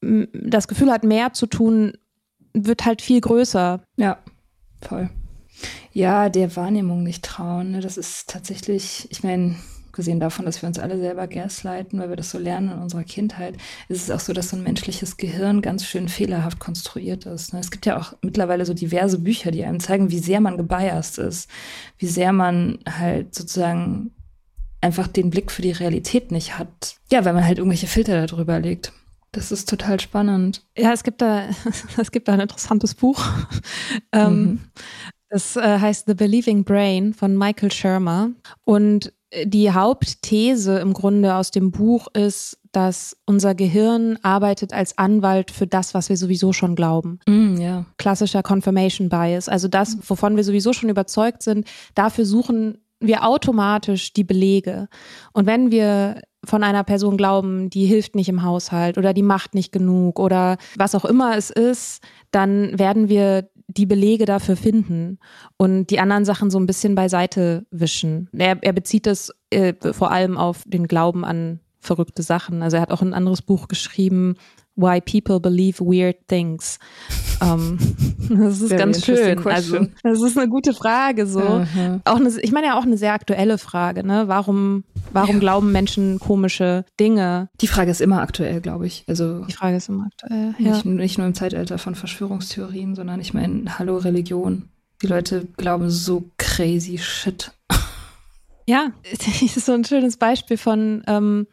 das Gefühl hat, mehr zu tun, wird halt viel größer. Ja, voll. Ja, der Wahrnehmung nicht trauen. Ne? Das ist tatsächlich, ich meine, abgesehen davon, dass wir uns alle selber gaslighten, weil wir das so lernen in unserer Kindheit, ist es auch so, dass so ein menschliches Gehirn ganz schön fehlerhaft konstruiert ist. Ne? Es gibt ja auch mittlerweile so diverse Bücher, die einem zeigen, wie sehr man gebiased ist, wie sehr man halt sozusagen einfach den Blick für die Realität nicht hat. Ja, weil man halt irgendwelche Filter darüber legt. Das ist total spannend. Ja, es gibt da, es gibt da ein interessantes Buch. Ähm, mhm. Das äh, heißt The Believing Brain von Michael Shermer. Und die Hauptthese im Grunde aus dem Buch ist, dass unser Gehirn arbeitet als Anwalt für das, was wir sowieso schon glauben. Mm, yeah. Klassischer Confirmation Bias. Also das, wovon wir sowieso schon überzeugt sind, dafür suchen wir automatisch die Belege. Und wenn wir von einer Person glauben, die hilft nicht im Haushalt oder die macht nicht genug oder was auch immer es ist, dann werden wir die Belege dafür finden und die anderen Sachen so ein bisschen beiseite wischen. Er, er bezieht das äh, vor allem auf den Glauben an verrückte Sachen. Also er hat auch ein anderes Buch geschrieben, Why People Believe Weird Things. Um, ähm, das ist Very ganz schön. Also, das ist eine gute Frage. So, uh -huh. auch eine, ich meine ja auch eine sehr aktuelle Frage. Ne? Warum, warum ja. glauben Menschen komische Dinge? Die Frage ist immer aktuell, glaube ich. Also die Frage ist immer aktuell. Ja. Nicht, nicht nur im Zeitalter von Verschwörungstheorien, sondern ich meine, hallo Religion. Die Leute glauben so crazy shit. Ja, das ist so ein schönes Beispiel von ähm,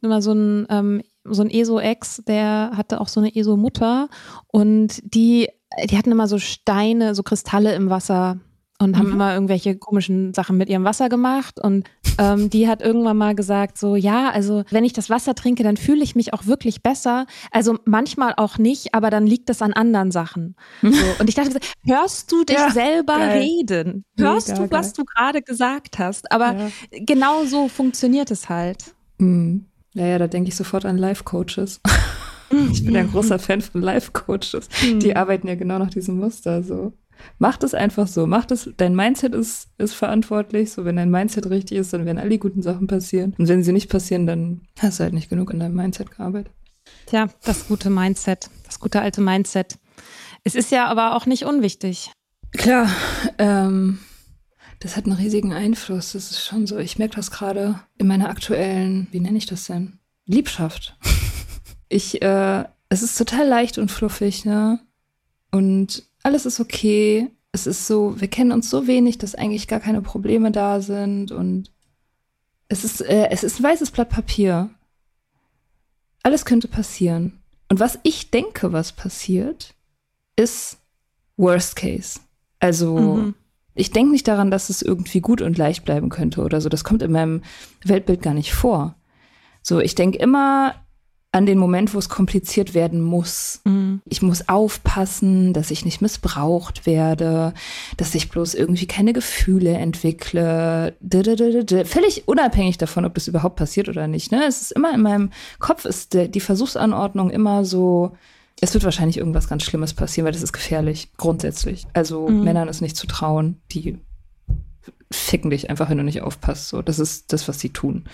immer so ein ähm, so ein ESO-Ex, der hatte auch so eine ESO-Mutter und die, die hatten immer so Steine, so Kristalle im Wasser und haben mhm. immer irgendwelche komischen Sachen mit ihrem Wasser gemacht. Und ähm, die hat irgendwann mal gesagt, so, ja, also wenn ich das Wasser trinke, dann fühle ich mich auch wirklich besser. Also manchmal auch nicht, aber dann liegt das an anderen Sachen. So. Und ich dachte, hörst du dich ja, selber geil. reden? Hörst Mega, du, was geil. du gerade gesagt hast? Aber ja. genau so funktioniert es halt. Mhm. Ja, ja, da denke ich sofort an Life-Coaches. ich bin ein großer Fan von Life-Coaches. Die mhm. arbeiten ja genau nach diesem Muster. So. Mach das einfach so. Mach das, dein Mindset ist, ist verantwortlich. So, wenn dein Mindset richtig ist, dann werden alle guten Sachen passieren. Und wenn sie nicht passieren, dann hast du halt nicht genug in deinem Mindset gearbeitet. Tja, das gute Mindset, das gute alte Mindset. Es ist ja aber auch nicht unwichtig. Klar, ähm, das hat einen riesigen Einfluss. Das ist schon so. Ich merke das gerade in meiner aktuellen, wie nenne ich das denn? Liebschaft. Ich, äh, es ist total leicht und fluffig, ne? Und alles ist okay. Es ist so, wir kennen uns so wenig, dass eigentlich gar keine Probleme da sind und es ist, äh, es ist ein weißes Blatt Papier. Alles könnte passieren. Und was ich denke, was passiert, ist Worst Case. Also, mhm ich denke nicht daran, dass es irgendwie gut und leicht bleiben könnte oder so. Das kommt in meinem Weltbild gar nicht vor. So, ich denke immer an den Moment, wo es kompliziert werden muss. Mhm. Ich muss aufpassen, dass ich nicht missbraucht werde, dass ich bloß irgendwie keine Gefühle entwickle. Völlig unabhängig davon, ob das überhaupt passiert oder nicht. Ne? Es ist immer in meinem Kopf ist die Versuchsanordnung immer so, es wird wahrscheinlich irgendwas ganz Schlimmes passieren, weil das ist gefährlich, grundsätzlich. Also mhm. Männern ist nicht zu trauen, die ficken dich einfach, wenn du nicht aufpasst. So, das ist das, was sie tun.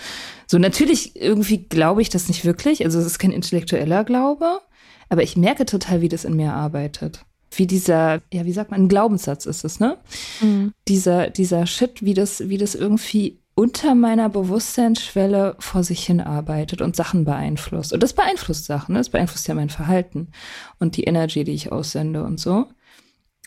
So, natürlich irgendwie glaube ich das nicht wirklich. Also es ist kein intellektueller Glaube, aber ich merke total, wie das in mir arbeitet. Wie dieser, ja, wie sagt man, ein Glaubenssatz ist es, ne? Mhm. Dieser, dieser Shit, wie das, wie das irgendwie unter meiner Bewusstseinsschwelle vor sich hin arbeitet und Sachen beeinflusst. Und das beeinflusst Sachen, ne? das beeinflusst ja mein Verhalten und die Energy, die ich aussende und so.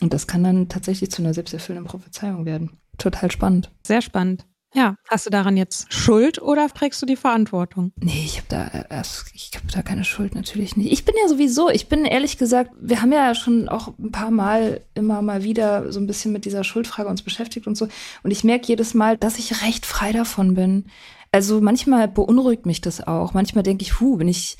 Und das kann dann tatsächlich zu einer selbsterfüllenden Prophezeiung werden. Total spannend. Sehr spannend. Ja, hast du daran jetzt Schuld oder trägst du die Verantwortung? Nee, ich habe da erst, ich habe da keine Schuld natürlich nicht. Ich bin ja sowieso, ich bin ehrlich gesagt, wir haben ja schon auch ein paar Mal immer mal wieder so ein bisschen mit dieser Schuldfrage uns beschäftigt und so. Und ich merke jedes Mal, dass ich recht frei davon bin. Also manchmal beunruhigt mich das auch. Manchmal denke ich, hu, bin ich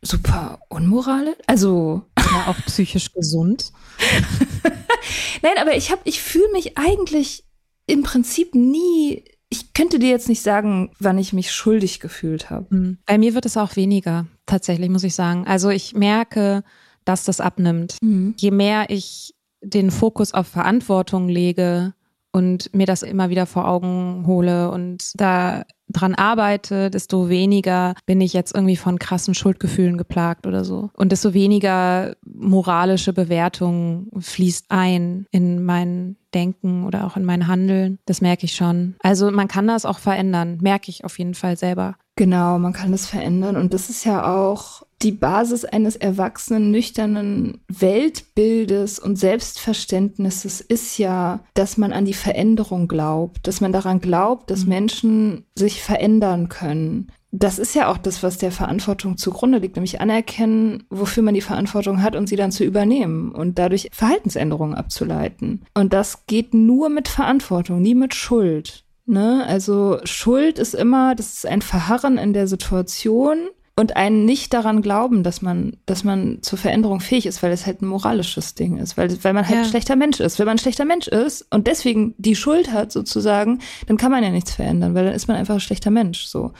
super unmoralisch? Also ja, auch psychisch gesund. Nein, aber ich habe, ich fühle mich eigentlich im Prinzip nie ich könnte dir jetzt nicht sagen, wann ich mich schuldig gefühlt habe. Hm. Bei mir wird es auch weniger, tatsächlich, muss ich sagen. Also ich merke, dass das abnimmt. Mhm. Je mehr ich den Fokus auf Verantwortung lege und mir das immer wieder vor Augen hole und da dran arbeite, desto weniger bin ich jetzt irgendwie von krassen Schuldgefühlen geplagt oder so. Und desto weniger moralische Bewertung fließt ein in mein Denken oder auch in mein Handeln. Das merke ich schon. Also man kann das auch verändern, merke ich auf jeden Fall selber. Genau, man kann das verändern. Und das ist ja auch die Basis eines erwachsenen, nüchternen Weltbildes und Selbstverständnisses ist ja, dass man an die Veränderung glaubt, dass man daran glaubt, dass mhm. Menschen sich verändern können. Das ist ja auch das, was der Verantwortung zugrunde liegt, nämlich anerkennen, wofür man die Verantwortung hat und sie dann zu übernehmen und dadurch Verhaltensänderungen abzuleiten. Und das geht nur mit Verantwortung, nie mit Schuld. Ne? Also Schuld ist immer, das ist ein Verharren in der Situation und ein nicht daran glauben, dass man, dass man zur Veränderung fähig ist, weil es halt ein moralisches Ding ist, weil, weil man halt ja. ein schlechter Mensch ist. Wenn man ein schlechter Mensch ist und deswegen die Schuld hat sozusagen, dann kann man ja nichts verändern, weil dann ist man einfach ein schlechter Mensch, so.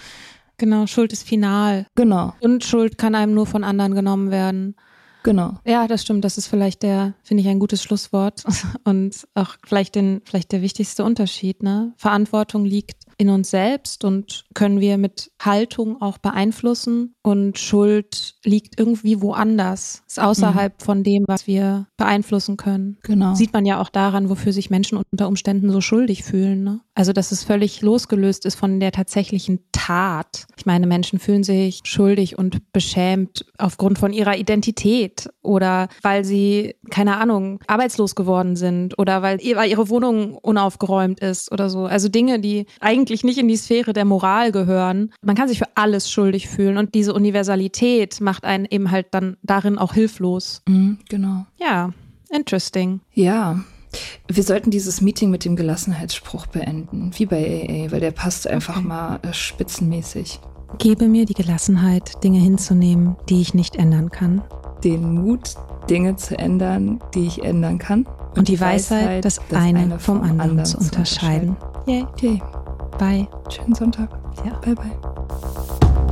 Genau, Schuld ist final. Genau. Und Schuld kann einem nur von anderen genommen werden. Genau. Ja, das stimmt. Das ist vielleicht der, finde ich, ein gutes Schlusswort und auch vielleicht den, vielleicht der wichtigste Unterschied. Ne? Verantwortung liegt in uns selbst und können wir mit Haltung auch beeinflussen. Und Schuld liegt irgendwie woanders, ist außerhalb mhm. von dem, was wir beeinflussen können. Genau. Sieht man ja auch daran, wofür sich Menschen unter Umständen so schuldig fühlen. Ne? Also, dass es völlig losgelöst ist von der tatsächlichen Tat. Ich meine, Menschen fühlen sich schuldig und beschämt aufgrund von ihrer Identität oder weil sie, keine Ahnung, arbeitslos geworden sind oder weil, weil ihre Wohnung unaufgeräumt ist oder so. Also Dinge, die eigentlich nicht in die Sphäre der Moral gehören. Man kann sich für alles schuldig fühlen und diese Universalität macht einen eben halt dann darin auch hilflos. Mhm, genau. Ja, interesting. Ja, wir sollten dieses Meeting mit dem Gelassenheitsspruch beenden, wie bei AA, weil der passt einfach okay. mal äh, spitzenmäßig. Gebe mir die Gelassenheit, Dinge hinzunehmen, die ich nicht ändern kann. Den Mut, Dinge zu ändern, die ich ändern kann. Und, und die, Weisheit, Weisheit das, das eine, eine vom, anderen, anderen zu unterscheiden. Yay. Okay. Bye. Schönen Sonntag. Ja. Bye, bye.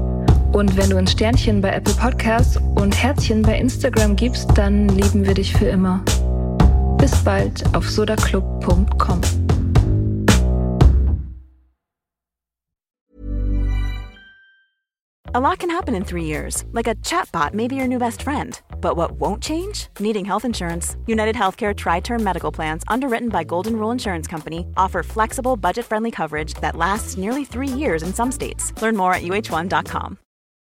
Und wenn du ein Sternchen bei Apple Podcasts und Herzchen bei Instagram gibst, dann lieben wir dich für immer. Bis bald auf sodaclub.com. A lot can happen in three years, like a chatbot may be your new best friend. But what won't change? Needing health insurance. United Healthcare Tri Term Medical Plans, underwritten by Golden Rule Insurance Company, offer flexible, budget friendly coverage that lasts nearly three years in some states. Learn more at uh1.com.